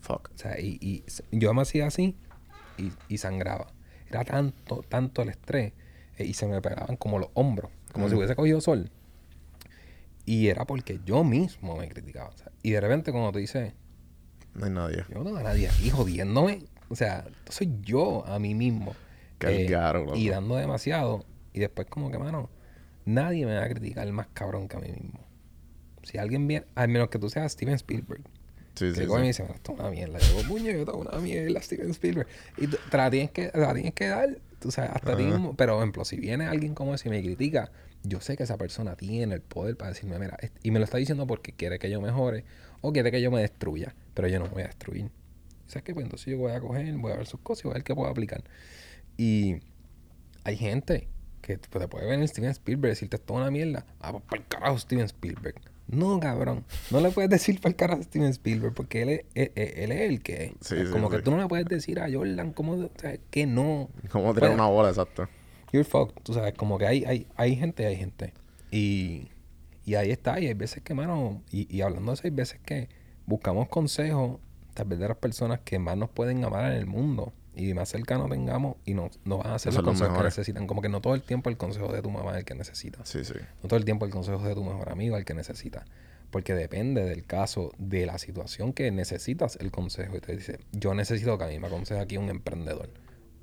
Speaker 1: Fuck.
Speaker 3: O sea, y, y yo me hacía así y, y sangraba. Era tanto, tanto el estrés eh, y se me pegaban como los hombros, como si hubiese cogido sol. Y era porque yo mismo me criticaba. o sea, y de repente cuando te dices,
Speaker 1: No hay nadie.
Speaker 3: yo no tengo a nadie aquí jodiéndome. O sea, soy yo a mí mismo.
Speaker 1: Caro, loco.
Speaker 3: y dando demasiado. Y después como que, mano, nadie me va a criticar más cabrón que a mí mismo. Si alguien viene, al menos que tú seas Steven Spielberg.
Speaker 1: Sí, sí,
Speaker 3: y me dice, "Mira, esto es una mierda. Yo puño, yo tengo una mierda, Steven Spielberg. Y te la tienes que, la tienes que dar, tú sabes, hasta ti mismo. Pero, por ejemplo, si viene alguien como ese y me critica, yo sé que esa persona tiene el poder para decirme, mira, y me lo está diciendo porque quiere que yo mejore o quiere que yo me destruya, pero yo no me voy a destruir. ¿Sabes qué? Pues entonces yo voy a coger, voy a ver sus cosas y voy a ver qué puedo aplicar. Y hay gente que pues, te puede venir Steven Spielberg y decirte es una mierda. Ah, pues para el carajo Steven Spielberg. No, cabrón. No le puedes decir para el carajo Steven Spielberg porque él es, él, él- él es el que es.
Speaker 1: Sí,
Speaker 3: Es
Speaker 1: sí,
Speaker 3: como que tú no le puedes decir a Jordan cómo, o sea, que no.
Speaker 1: ¿Cómo tirar
Speaker 3: Bueno.
Speaker 1: una bola, exacto?
Speaker 3: You're fucked. Tú sabes, como que hay, hay, hay gente hay gente. Y, y ahí está. Y hay veces que, mano, y, y hablando de eso, hay veces que buscamos consejos, tal vez de las personas que más nos pueden amar en el mundo y más cercano tengamos y nos, nos van a hacer
Speaker 1: Son
Speaker 3: los
Speaker 1: los
Speaker 3: consejos que necesitan. Como que no todo el tiempo el consejo de tu mamá es el que necesitas.
Speaker 1: Sí, sí.
Speaker 3: No todo el tiempo el consejo de tu mejor amigo es el que necesitas. Porque depende del caso, de la situación que necesitas el consejo. Y te dice, yo necesito que a mí me aconseje aquí un emprendedor.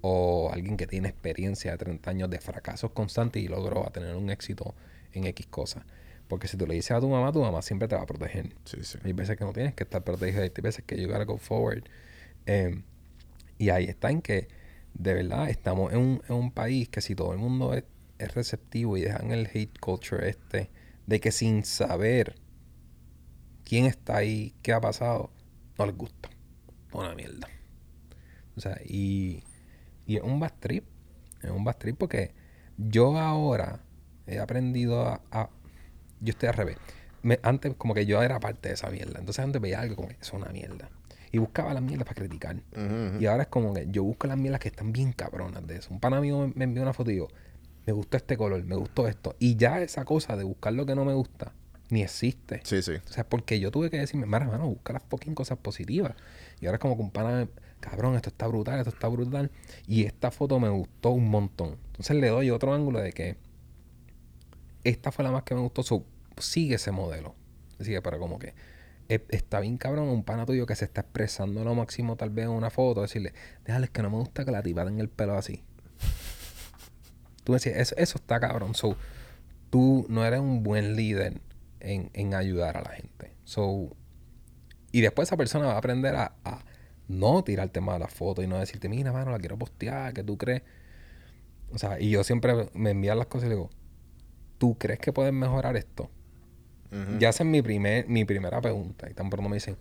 Speaker 3: O alguien que tiene experiencia de 30 años de fracasos constantes y logró tener un éxito en X cosas. Porque si tú le dices a tu mamá, tu mamá siempre te va a proteger.
Speaker 1: Sí, sí.
Speaker 3: Hay veces que no tienes que estar protegido, hay veces que you gotta go forward. Eh, y ahí está en que, de verdad, estamos en un, en un país que si todo el mundo es, es receptivo y dejan el hate culture este, de que sin saber quién está ahí, qué ha pasado, no les gusta. Una mierda. O sea, y, y es un bad trip. Es un bad trip porque yo ahora he aprendido a... yo estoy al revés. Me- antes como que yo era parte de esa mierda. Entonces antes veía algo como que es una mierda. Y buscaba las mierdas para criticar. Y ahora es como que yo busco las mierdas que están bien cabronas de eso. Un pana mío me, me envió una foto y digo, me gustó este color, me gustó esto. Y ya esa cosa de buscar lo que no me gusta ni existe.
Speaker 1: Sí, sí.
Speaker 3: O sea, porque yo tuve que decirme, mira, hermano, busca las fucking cosas positivas. Y ahora es como que un pana, cabrón, esto está brutal, esto está brutal. Y esta foto me gustó un montón. Entonces le doy otro ángulo de que esta fue la más que me gustó. so, sigue ese modelo. Sigue, pero como que está bien cabrón un pana tuyo que se está expresando lo máximo tal vez en una foto. Decirle, déjale que no me gusta que la tipa en el pelo así. Tú me decías, eso, eso está cabrón. So, tú no eres un buen líder en, en ayudar a la gente. So, y después esa persona va a aprender a, a no tirarte malas fotos y no decirte, mira, mano, la quiero postear, que tú crees. O sea, y yo siempre me envían las cosas y digo, ¿tú crees que puedes mejorar esto? Ya es mi, primer, mi primera pregunta. Y tan pronto me dicen,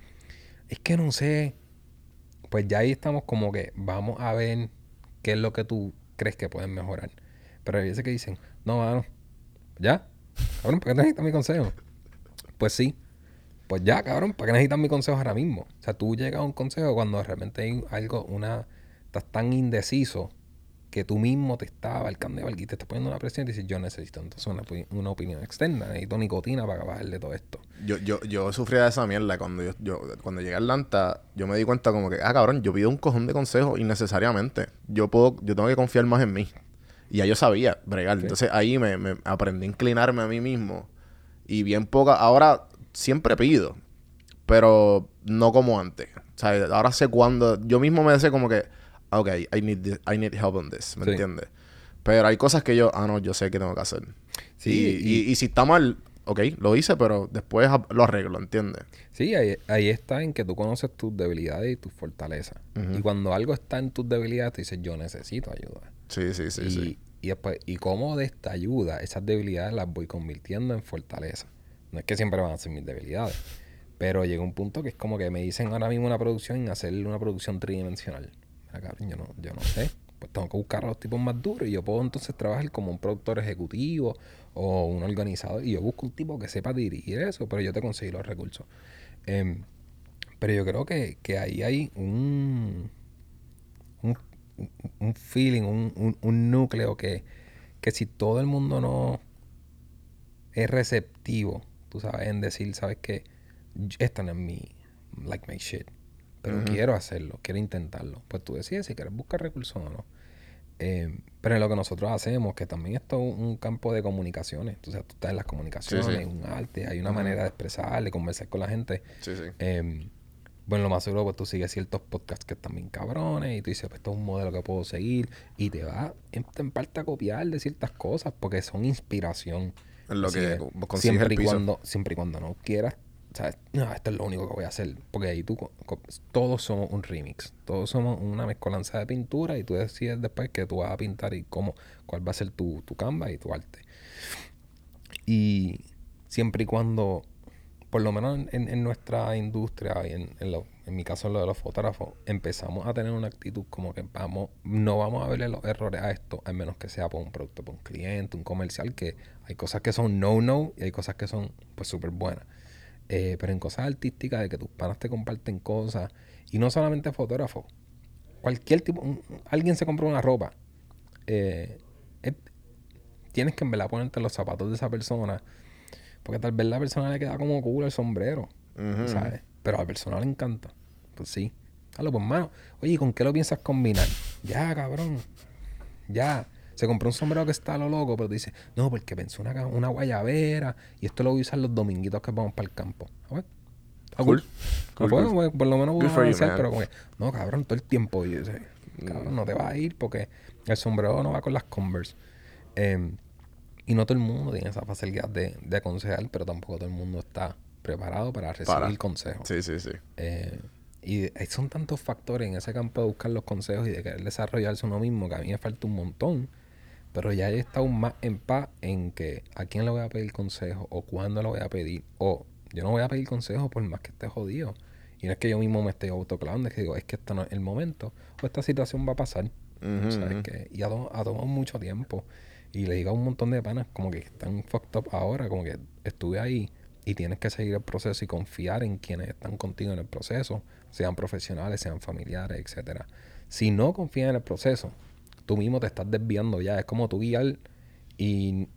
Speaker 3: es que no sé. Pues ya ahí estamos como que vamos a ver qué es lo que tú crees que pueden mejorar. Pero hay veces que dicen, no, mano, ya. Cabrón, ¿para qué necesitas mi consejo? Pues sí. Pues ya, cabrón, ¿para qué necesitas mi consejo ahora mismo? O sea, tú llegas a un consejo cuando realmente hay algo, una, estás tan indeciso que tú mismo te estás abarcando y te estás poniendo una presión y dices, yo necesito entonces una, una opinión externa, necesito nicotina para bajarle todo esto.
Speaker 1: Yo, yo, yo sufría de esa mierda cuando yo, yo, cuando llegué a Atlanta, yo me di cuenta como que, ah, cabrón, yo pido un cojón de consejos innecesariamente. Yo puedo, yo tengo que confiar más en mí. Y ya yo sabía bregar. Entonces ahí me, me aprendí a inclinarme a mí mismo. Y bien poca, ahora siempre pido, pero no como antes. O sea, ahora sé cuándo, yo mismo me sé como que, ok, I need, I need help on this, ¿me
Speaker 3: Sí.
Speaker 1: entiendes? Pero hay cosas que yo, ah, no, yo sé que tengo que hacer.
Speaker 3: Sí,
Speaker 1: y,
Speaker 3: y-
Speaker 1: y- y si está mal, ok, lo hice, pero después lo arreglo, ¿entiendes?
Speaker 3: Sí, ahí, ahí está en que tú conoces tus debilidades y tus fortalezas. Y cuando algo está en tus debilidades, tú dices, yo necesito ayuda.
Speaker 1: Sí, sí, sí,
Speaker 3: y,
Speaker 1: sí.
Speaker 3: y después, y cómo de esta ayuda, esas debilidades las voy convirtiendo en fortaleza. No es que siempre van a ser mis debilidades. Pero llega un punto que es como que me dicen ahora mismo una producción en hacerle una producción tridimensional. Cabrón, yo no, yo no sé. Pues tengo que buscar a los tipos más duros y yo puedo entonces trabajar como un productor ejecutivo o un organizador. Y yo busco un tipo que sepa dirigir eso, pero yo te consigo los recursos. Em, pero yo creo que, que ahí hay un, un, un feeling, un, un- un núcleo que, que si todo el mundo no, es receptivo, tú sabes, en decir, sabes que esta no es mi, like my shit, pero quiero hacerlo, quiero intentarlo. Pues tú decides si quieres buscar recursos o no. Eh, pero en lo que nosotros hacemos, que también esto es un campo de comunicaciones. Sabes, tú estás en las comunicaciones,
Speaker 1: Sí, sí.
Speaker 3: un arte, hay una manera de expresar, de conversar con la gente.
Speaker 1: Sí.
Speaker 3: Eh, bueno, lo más seguro, pues tú sigues ciertos podcasts que están bien cabrones y tú dices, pues esto es un modelo que puedo seguir y te va en, en parte a copiar de ciertas cosas porque son inspiración.
Speaker 1: En lo
Speaker 3: Así
Speaker 1: que
Speaker 3: que
Speaker 1: consigues
Speaker 3: siempre
Speaker 1: el
Speaker 3: y
Speaker 1: piso.
Speaker 3: cuando siempre y cuando no quieras no esto es lo único que voy a hacer porque ahí tú todos somos un remix todos somos una mezcolanza de pintura y tú decides después que tú vas a pintar y cómo cuál va a ser tu, tu canvas y tu arte. Y siempre y cuando por lo menos en, en- nuestra industria y en, en, lo- en mi caso en lo de los fotógrafos empezamos a tener una actitud como que vamos no vamos a verle los errores a esto a menos que sea por un producto por un cliente un comercial que hay cosas que son no no y hay cosas que son pues súper buenas Eh, pero en cosas artísticas de que tus panas te comparten cosas y no solamente fotógrafos cualquier tipo un- alguien se compró una ropa eh, es- tienes que en verdad ponerte los zapatos de esa persona porque tal vez la persona le queda como culo el sombrero. ¿sabes? Pero a la persona le encanta. Pues sí. Hazlo, pues mano. Oye, ¿y ¿con qué lo piensas combinar? Ya, cabrón. Ya. Se compró un sombrero que está a lo loco, pero dice, no, porque pensé una, una guayabera y esto lo voy a usar los dominguitos que vamos para el campo. Ah, pues,
Speaker 1: Cool.
Speaker 3: cool.
Speaker 1: Cool,
Speaker 3: Ah, pues,
Speaker 1: cool.
Speaker 3: pues, por lo menos a
Speaker 1: you,
Speaker 3: avanzar, pero como que, no, cabrón, todo el tiempo. Y yo sé, cabrón, no te vas a ir porque el sombrero no va con las Converse. Em, y no todo el mundo tiene esa facilidad de, de aconsejar, pero tampoco todo el mundo está preparado para recibir
Speaker 1: Para.
Speaker 3: consejos.
Speaker 1: Sí, sí, sí.
Speaker 3: Eh, y hay- son tantos factores en ese campo de buscar los consejos y de querer desarrollarse uno mismo que a mí me falta un montón. Pero ya he estado más en paz en que a quién le voy a pedir consejo o cuándo lo voy a pedir. O yo no voy a pedir consejo por más que esté jodido. Y no es que yo mismo me esté autoclavando, es que digo, es que este no es el momento. O esta situación va a pasar. ¿sabes qué? Y ha, ha tomado mucho tiempo. Y le digo a un montón de panas como que están fucked up ahora, como que estuve ahí y tienes que seguir el proceso y confiar en quienes están contigo en el proceso, sean profesionales, sean familiares, etcétera. Si no confías en el proceso, tú mismo te estás desviando ya. Es como tú guiar y,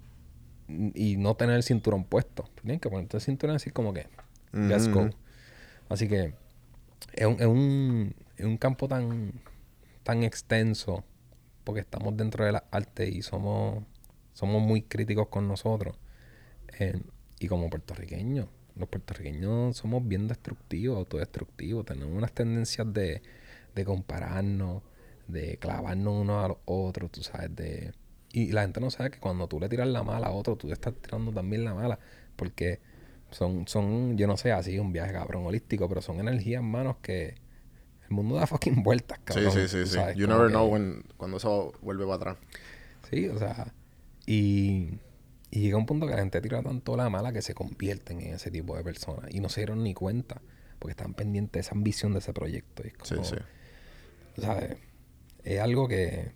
Speaker 3: y no tener el cinturón puesto. Tienes que ponerte el cinturón así como que, let's go. Así que es un, es un, es un campo tan, tan extenso porque estamos dentro de la arte y somos, somos muy críticos con nosotros. Eh, y como puertorriqueños, los puertorriqueños somos bien destructivos, autodestructivos. Tenemos unas tendencias de, de compararnos, de clavarnos unos a los otros, tú sabes, de... Y la gente no sabe que cuando tú le tiras la mala a otro, tú le estás tirando también la mala. Porque son, son, yo no sé, así un viaje cabrón holístico, pero son energías, manos, que el mundo da fucking vueltas,
Speaker 1: Sí,
Speaker 3: cabrón.
Speaker 1: sí, sí, sí.
Speaker 3: sabes,
Speaker 1: You never
Speaker 3: que-
Speaker 1: know when, cuando eso vuelve para atrás.
Speaker 3: Sí, o sea, y, y llega un punto que la gente tira tanto la mala que se convierten en ese tipo de personas y no se dieron ni cuenta porque están pendientes de esa ambición de ese proyecto. Y es
Speaker 1: Sí, sí.
Speaker 3: ¿sabes? Es algo que,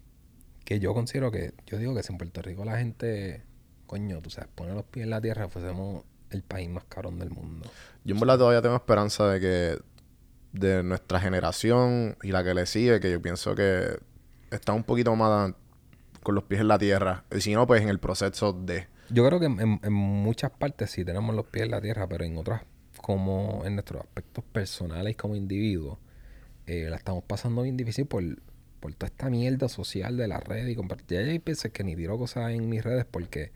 Speaker 3: que yo considero que, yo digo que si en Puerto Rico la gente, coño, tú sabes, pone los pies en la tierra, fuésemos el país más cabrón del mundo.
Speaker 1: Yo en verdad todavía tengo esperanza de que de nuestra generación y la que le sigue, que yo pienso que está un poquito más con los pies en la tierra. Y si no, pues en el proceso de...
Speaker 3: Yo creo que en, en- en muchas partes sí tenemos los pies en la tierra, pero en otras, como en nuestros aspectos personales como individuos, eh, la estamos pasando bien difícil por, por toda esta mierda social de la red y compartir. Ya hay veces que ni tiro cosas en mis redes porque...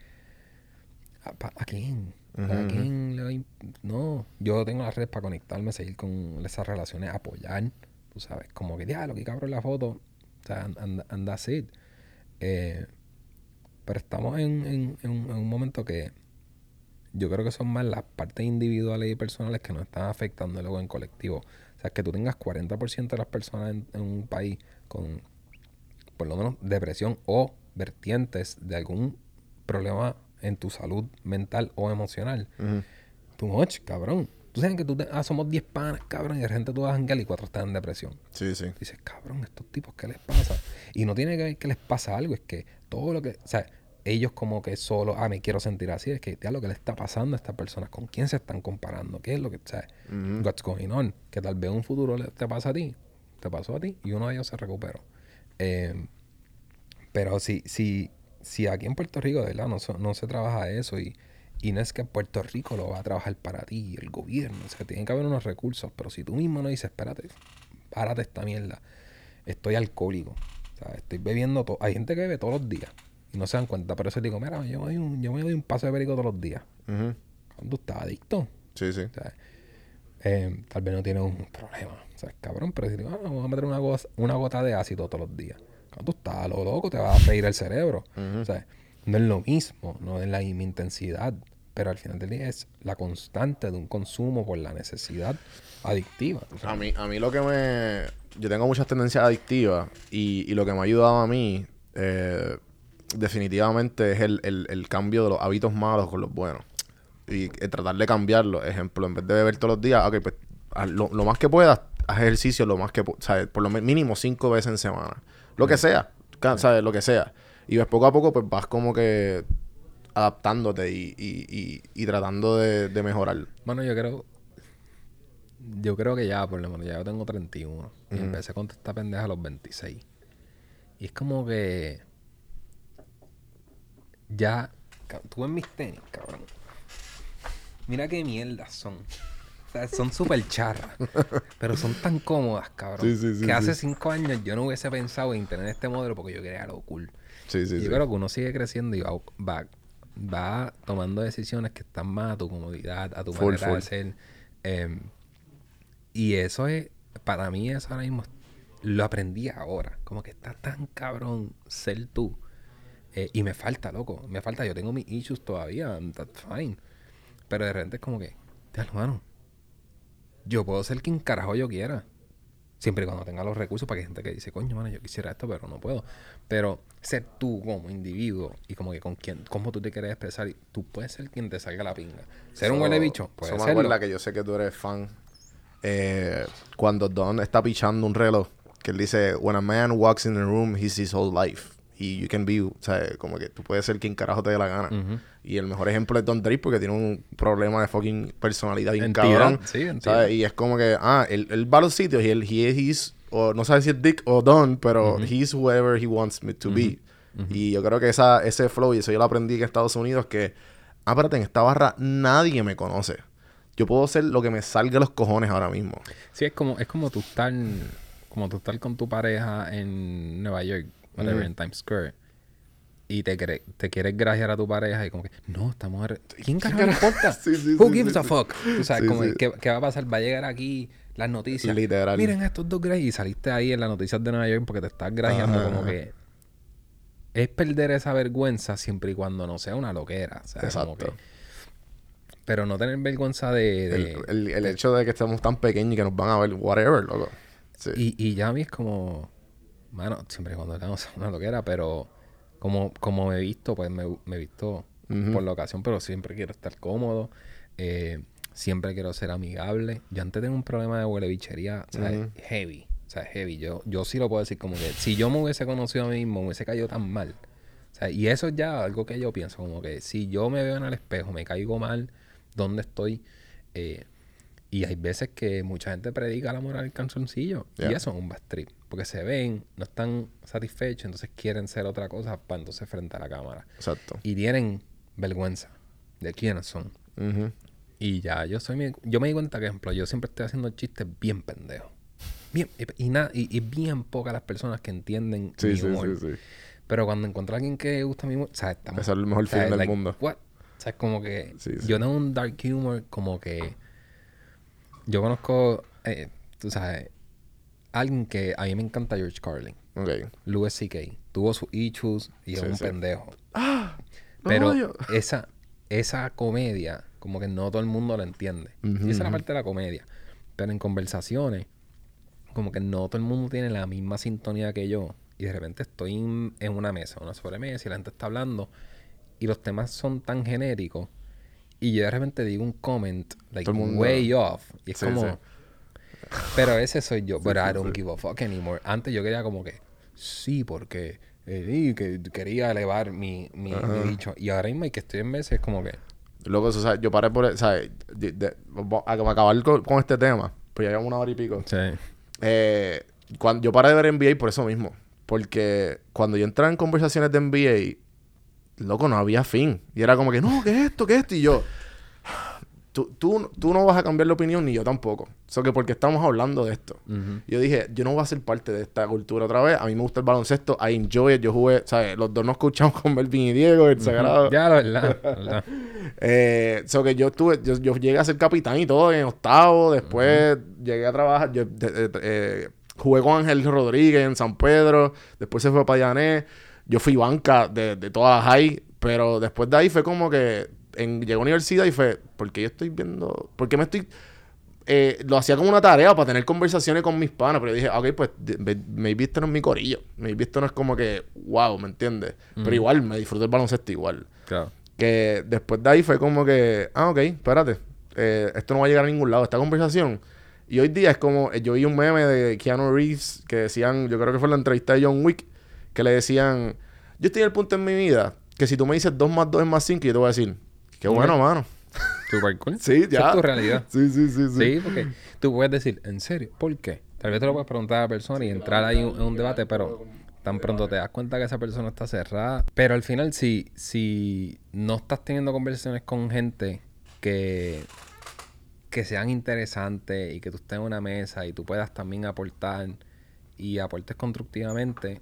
Speaker 3: ¿A, a quién? ¿A
Speaker 1: Ujú, ujú.
Speaker 3: quién le va a imp- No, yo tengo las redes para conectarme, seguir con esas relaciones, apoyar, tú sabes, como que, ya, lo que cabrón la foto, o sea, and, and- and that's it. Eh, pero estamos en, en- en un, en un momento que yo creo que son más las partes individuales y personales que nos están afectando luego en colectivo. O sea, que tú tengas 40% de las personas en, en un país con por lo menos depresión o vertientes de algún problema en tu salud mental o emocional. Too much, cabrón. Tú sabes que tú te- ah, somos 10 panas, cabrón, y de repente tú vas a janguear y cuatro están en depresión.
Speaker 1: Sí, sí.
Speaker 3: Dices, cabrón, estos tipos, ¿qué les pasa? Y no tiene que ver que les pasa algo, es que todo lo que, o sea, ellos como que solo, ah, me quiero sentir así, es que ya lo que le está pasando a estas personas, con quién se están comparando, qué es lo que, o sea,
Speaker 1: Ujú.
Speaker 3: what's going on, que tal vez en un futuro te pasa a ti, te pasó a ti y uno de ellos se recuperó. Eh, pero si, si, si aquí en Puerto Rico, de verdad, no, se- no se trabaja eso y, Y no es que Puerto Rico lo va a trabajar para ti, el gobierno. O sea, tiene que haber unos recursos. Pero si tú mismo no dices, espérate, párate esta mierda. Estoy alcohólico. O sea, estoy bebiendo todo. Hay gente que bebe todos los días y no se dan cuenta. Pero eso digo, mira, yo me doy un, yo me doy un paso de perico todos los días. Cuando estás adicto.
Speaker 1: Sí, sí.
Speaker 3: O sea, eh, tal vez no tienes un problema. O sea, cabrón, pero si digo, ah, vamos a meter una, goza- una gota de ácido todos los días. Cuando tú estás lo loco, te va a freír el cerebro. O sea, no es lo mismo, no es la misma intensidad. Pero al final del día es la constante de un consumo por la necesidad adictiva. O sea,
Speaker 1: A mí, a mí lo que me... Yo tengo muchas tendencias adictivas y, y lo que me ha ayudado a mí eh, definitivamente es el, el- el cambio de los hábitos malos con los buenos. Y eh, tratar de cambiarlo. Ejemplo, en vez de beber todos los días, ok, pues haz lo, lo más que puedas, haz ejercicio lo más que pu- ¿sabes? Por lo mínimo cinco veces en semana. Lo que sea, ¿sabes? Lo que sea. Y pues poco a poco pues vas como que adaptándote y, y, y, y tratando de, de mejorar.
Speaker 3: Bueno, yo creo. Yo creo que ya, por lo menos, ya yo tengo 31. Y empecé con esta pendeja a los 26. Y es como que. Ya. Tú ves mis tenis, cabrón. Mira qué mierdas son. O sea, son súper charras. pero son tan cómodas, cabrón.
Speaker 1: Sí, sí, sí,
Speaker 3: que hace cinco años yo no hubiese pensado en tener este modelo porque yo quería lo cool.
Speaker 1: Sí, sí,
Speaker 3: Y yo creo que uno sigue creciendo y va, va, va tomando decisiones que están más a tu comodidad, a tu
Speaker 1: Full,
Speaker 3: manera de
Speaker 1: full.
Speaker 3: ser. Em, y eso es, para mí eso ahora mismo, lo aprendí ahora. Como que está tan cabrón ser tú. Eh, y me falta, loco. Me falta, yo tengo mis issues todavía. That's fine. Pero de repente es como que, te hermano, yo puedo ser quien carajo yo quiera. Siempre y cuando tenga los recursos para que hay gente que dice, coño, mano, yo quisiera esto, pero no puedo. Pero ser tú como individuo y como que con quién, cómo tú te quieres expresar, y tú puedes ser quien te salga la pinga. Ser un huele bicho, puede
Speaker 1: Eso me
Speaker 3: serlo.
Speaker 1: acuerda que yo sé que tú eres fan. eh, cuando Don está pichando un reloj, que él dice, When a man walks in the room, he's his whole life. Y you can be, o sea, como que tú puedes ser quien carajo te dé la gana. Y el mejor ejemplo es Don Drake porque tiene un problema de fucking personalidad bien cabrón.
Speaker 3: sí.
Speaker 1: ¿sabes? Y es como que, ah, él, él va a los sitios y él, he, he's, o no sabe si es Dick o Don, pero he's whoever he wants me to be. Y yo creo que esa, ese flow, y eso yo lo aprendí en Estados Unidos, que, ah, espérate, en esta barra nadie me conoce. Yo puedo ser lo que me salga de los cojones ahora mismo.
Speaker 3: Sí, es como, es como tú estar, como tú estar con tu pareja en Nueva York, whatever,
Speaker 1: Ujú.
Speaker 3: en Times Square. Y te, cre- te quieres grajear a tu pareja y como que, no, estamos... ¿Quién carajo importa?
Speaker 1: Sí, sí,
Speaker 3: Who
Speaker 1: sí,
Speaker 3: gives a fuck? Sabes,
Speaker 1: Sí,
Speaker 3: como. ¿qué, qué va a pasar? Va a llegar aquí las noticias.
Speaker 1: Literal.
Speaker 3: Miren estos dos grajes y saliste ahí en las noticias de Nueva York porque te estás grajeando como que... Es perder esa vergüenza siempre y cuando no sea una loquera. o sea, como
Speaker 1: Exacto.
Speaker 3: que- pero no tener vergüenza de... de-
Speaker 1: El, el- el hecho de que estemos tan pequeños y que nos van a ver, whatever, loco. Sí.
Speaker 3: Y, y ya a mí es como, bueno, siempre y cuando tenemos una loquera, pero como, como me he visto, pues me, he visto por la ocasión, pero siempre quiero estar cómodo, eh, siempre quiero ser amigable. Yo antes tengo un problema de huele bichería, o sea,
Speaker 1: Ujú.
Speaker 3: heavy, o sea, heavy. Yo, yo sí lo puedo decir como que si yo me hubiese conocido a mí mismo, me hubiese caído tan mal. O sea, y eso es ya algo que yo pienso, como que si yo me veo en el espejo, me caigo mal, ¿dónde estoy? Eh, y hay veces que mucha gente predica la moral del canzoncillo. Y eso es un bad trip. Porque se ven, no están satisfechos, entonces quieren ser otra cosa para entonces frente a la cámara.
Speaker 1: Exacto.
Speaker 3: Y tienen vergüenza de quiénes son. Y ya, yo soy mi- yo me di cuenta que, ejemplo, yo siempre estoy haciendo chistes bien pendejos. Bien, y, y, na- y, y bien pocas las personas que entienden
Speaker 1: Sí,
Speaker 3: mi humor.
Speaker 1: sí, sí.
Speaker 3: Pero cuando encuentro a alguien que gusta mi humor, o sea, estamos...
Speaker 1: Ese es el mejor
Speaker 3: o sea,
Speaker 1: feeling del
Speaker 3: like,
Speaker 1: mundo.
Speaker 3: What? O sea, es como que
Speaker 1: Sí, sí.
Speaker 3: yo tengo un dark humor como que yo conozco, eh, tú sabes, alguien que a mí me encanta George Carlin,
Speaker 1: Ok.
Speaker 3: Louis C.K. Tuvo sus issues y es un
Speaker 1: sí.
Speaker 3: pendejo.
Speaker 1: ¡Ah!
Speaker 3: Pero
Speaker 1: odio.
Speaker 3: esa, esa comedia, como que no todo el mundo la entiende. Y esa es la parte de la comedia. Pero en conversaciones, como que no todo el mundo tiene la misma sintonía que yo. Y de repente estoy en en una mesa, una sobremesa, y la gente está hablando. Y los temas son tan genéricos. Y yo de repente digo un comment, like,
Speaker 1: mundo-
Speaker 3: way off. Y es
Speaker 1: Sí,
Speaker 3: como...
Speaker 1: sí.
Speaker 3: Pero ese soy yo. But
Speaker 1: sí,
Speaker 3: I don't give a fuck anymore. Antes yo quería como que... Sí, porque... eh, que quería elevar mi, mi, mi dicho. Y ahora mismo que estoy en meses es como que...
Speaker 1: Luego, eso, o sea, yo paré por... ¿sabes? De, de- a acabar con, con este tema, pues ya llevamos una hora y pico.
Speaker 3: Sí.
Speaker 1: Eh, cuando, yo paré de ver NBA por eso mismo. Porque cuando yo entraba en conversaciones de NBA, loco, no había fin. Y era como que, no, ¿qué es esto? ¿Qué es esto? Y yo, tú, tú, tú no vas a cambiar la opinión ni yo tampoco. Eso que porque estamos hablando de esto.
Speaker 3: Ujú.
Speaker 1: Yo dije, yo no voy a ser parte de esta cultura otra vez. A mí me gusta el baloncesto. I enjoy it. Yo jugué, ¿sabes? Los dos nos escuchamos con Melvin y Diego, el sagrado.
Speaker 3: Ya, la verdad. la verdad.
Speaker 1: Eh, so que yo estuve, yo, yo llegué a ser capitán y todo en octavo. Después llegué a trabajar. Yo, de- de- eh, jugué con Ángel Rodríguez en San Pedro. Después se fue para Llané. Yo fui banca de, de toda la high. Pero después de ahí fue como que en, llegó a universidad y fue, ¿por qué yo estoy viendo? ¿Por qué me estoy.? eh, lo hacía como una tarea para tener conversaciones con mis panas, pero yo dije, ok, pues maybe esto no es mi corillo. Maybe esto no es como que, wow, ¿me entiendes? Pero igual, me disfruto el baloncesto igual.
Speaker 3: Claro.
Speaker 1: Que después de ahí fue como que, ah, ok, espérate, eh, esto no va a llegar a ningún lado, esta conversación. Y hoy día es como, eh, yo vi un meme de Keanu Reeves que decían, yo creo que fue la entrevista de John Wick, que le decían, yo estoy en el punto en mi vida que si tú me dices 2 más 2 es más 5, yo te voy a decir, qué bueno, mano.
Speaker 3: Super cool.
Speaker 1: Sí,
Speaker 3: Esa
Speaker 1: ya.
Speaker 3: es tu realidad.
Speaker 1: Sí, sí, sí, sí.
Speaker 3: Sí, porque tú puedes decir, ¿en serio? ¿Por qué? Tal vez te lo puedes preguntar a la persona y entrar ahí en un, en un debate, pero tan pronto te das cuenta que esa persona está cerrada. Pero al final, si, si no estás teniendo conversaciones con gente que, que sean interesantes y que tú estés en una mesa y tú puedas también aportar y aportes constructivamente,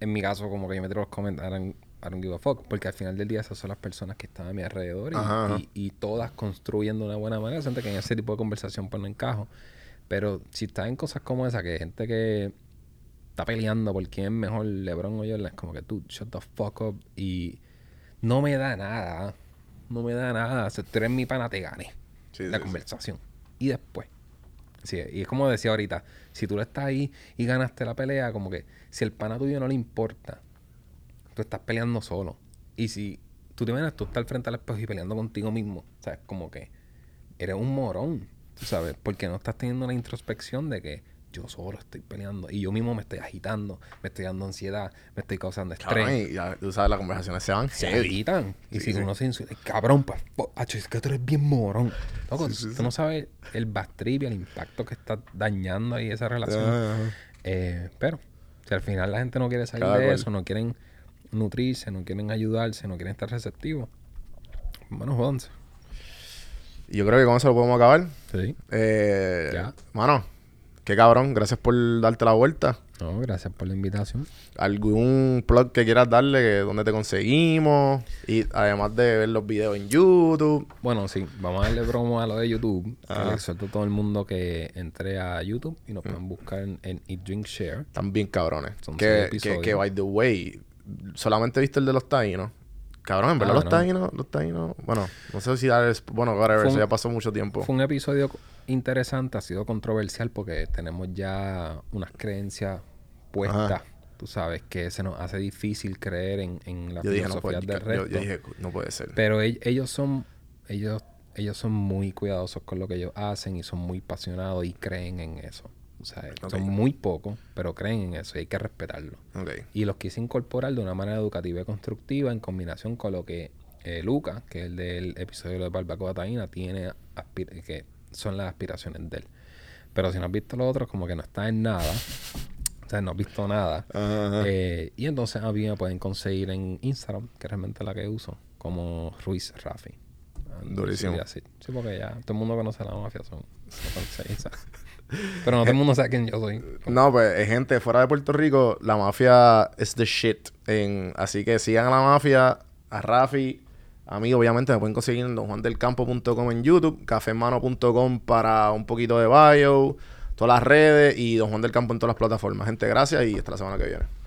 Speaker 3: en mi caso, como que yo me los comentarios. I don't give a fuck, porque al final del día esas son las personas que están a mi alrededor y, y- y todas construyen de una buena manera. Siento que en ese tipo de conversación pues no encajo. Pero si estás en cosas como esa, que hay gente que está peleando por quién es mejor, LeBron o Jordan, es como que tú, shut the fuck up. Y no me da nada. No me da nada. Si tú eres mi pana, te gané
Speaker 1: Sí,
Speaker 3: la
Speaker 1: sí, sí.
Speaker 3: conversación. Y después. Sí, y es como decía ahorita, si tú le estás ahí y ganaste la pelea, como que si el pana tuyo no le importa, tú estás peleando solo. Y si tú te imaginas, tú estás al frente al espejo y peleando contigo mismo, ¿sabes? Como que eres un morón, tú sabes, porque no estás teniendo una introspección de que yo solo estoy peleando y yo mismo me estoy agitando, me estoy dando ansiedad, me estoy causando estrés.
Speaker 1: Cabrón, y ya, tú sabes, las conversaciones se van
Speaker 3: Se
Speaker 1: heavy.
Speaker 3: agitan. Y si
Speaker 1: sí.
Speaker 3: uno se insulta, cabrón, pues, es que tú eres bien morón. Loco,
Speaker 1: Sí,
Speaker 3: tú no sabes el bastrip y el impacto que está dañando ahí esa relación. Eh, pero, si al final la gente no quiere salir
Speaker 1: Cada
Speaker 3: de
Speaker 1: cual.
Speaker 3: eso, no quieren nutrirse, no quieren ayudarse, no quieren estar receptivos, bueno, jódanse.
Speaker 1: Y yo creo que con eso lo podemos acabar.
Speaker 3: Sí.
Speaker 1: Eh,
Speaker 3: Ya.
Speaker 1: Mano, qué cabrón. Gracias por darte la vuelta.
Speaker 3: No, gracias por la invitación.
Speaker 1: ¿Algún plug que quieras darle? ¿Dónde te conseguimos? Y además de ver los videos en YouTube.
Speaker 3: Bueno, sí, vamos a darle promo a lo de YouTube. Le exhorto a todo el mundo que entre a YouTube y nos pueden buscar en, en Eat Drink Share.
Speaker 1: Bien cabrones.
Speaker 3: Son
Speaker 1: que, que, by the way, solamente viste el de los taínos. Cabrón, en verdad
Speaker 3: Ah,
Speaker 1: los
Speaker 3: no.
Speaker 1: taínos, los taínos... Bueno, no sé si dar... Bueno, whatever, eso ya pasó mucho tiempo.
Speaker 3: Fue un episodio interesante, ha sido controversial porque tenemos ya unas creencias puestas.
Speaker 1: Ajá.
Speaker 3: Tú sabes que se nos hace difícil creer en, en las
Speaker 1: Yo dije, no puede,
Speaker 3: filosofías del resto.
Speaker 1: yo dije, no puede ser.
Speaker 3: Pero ell- ellos son, ellos, ellos son muy cuidadosos con lo que ellos hacen y son muy apasionados y creen en eso. O sea, son muy pocos, pero creen en eso y hay que respetarlo. Y los quise incorporar de una manera educativa y constructiva en combinación con lo que eh, Luca, que es el del episodio de Barbacoa Taína, tiene que son las aspiraciones de él. Pero si no has visto los otros, como que no está en nada. O sea, no has visto nada.
Speaker 1: Ajá.
Speaker 3: Eh, y entonces a mí me pueden conseguir en Instagram, que es realmente la que uso, como Ruiz Rafi.
Speaker 1: Durísimo.
Speaker 3: Sí, sí, porque ya todo el mundo conoce la mafia. Son. Pero no todo el mundo sabe quién yo soy.
Speaker 1: No, pues, eh, gente, fuera de Puerto Rico, la mafia es the shit. En, así que sigan a la mafia, a Rafi. A obviamente, me pueden conseguir en donjuandelcampo.com en YouTube, cafemano.com para un poquito de bio, todas las redes y Don Juan del Campo en todas las plataformas. Gente, gracias y hasta la semana que viene.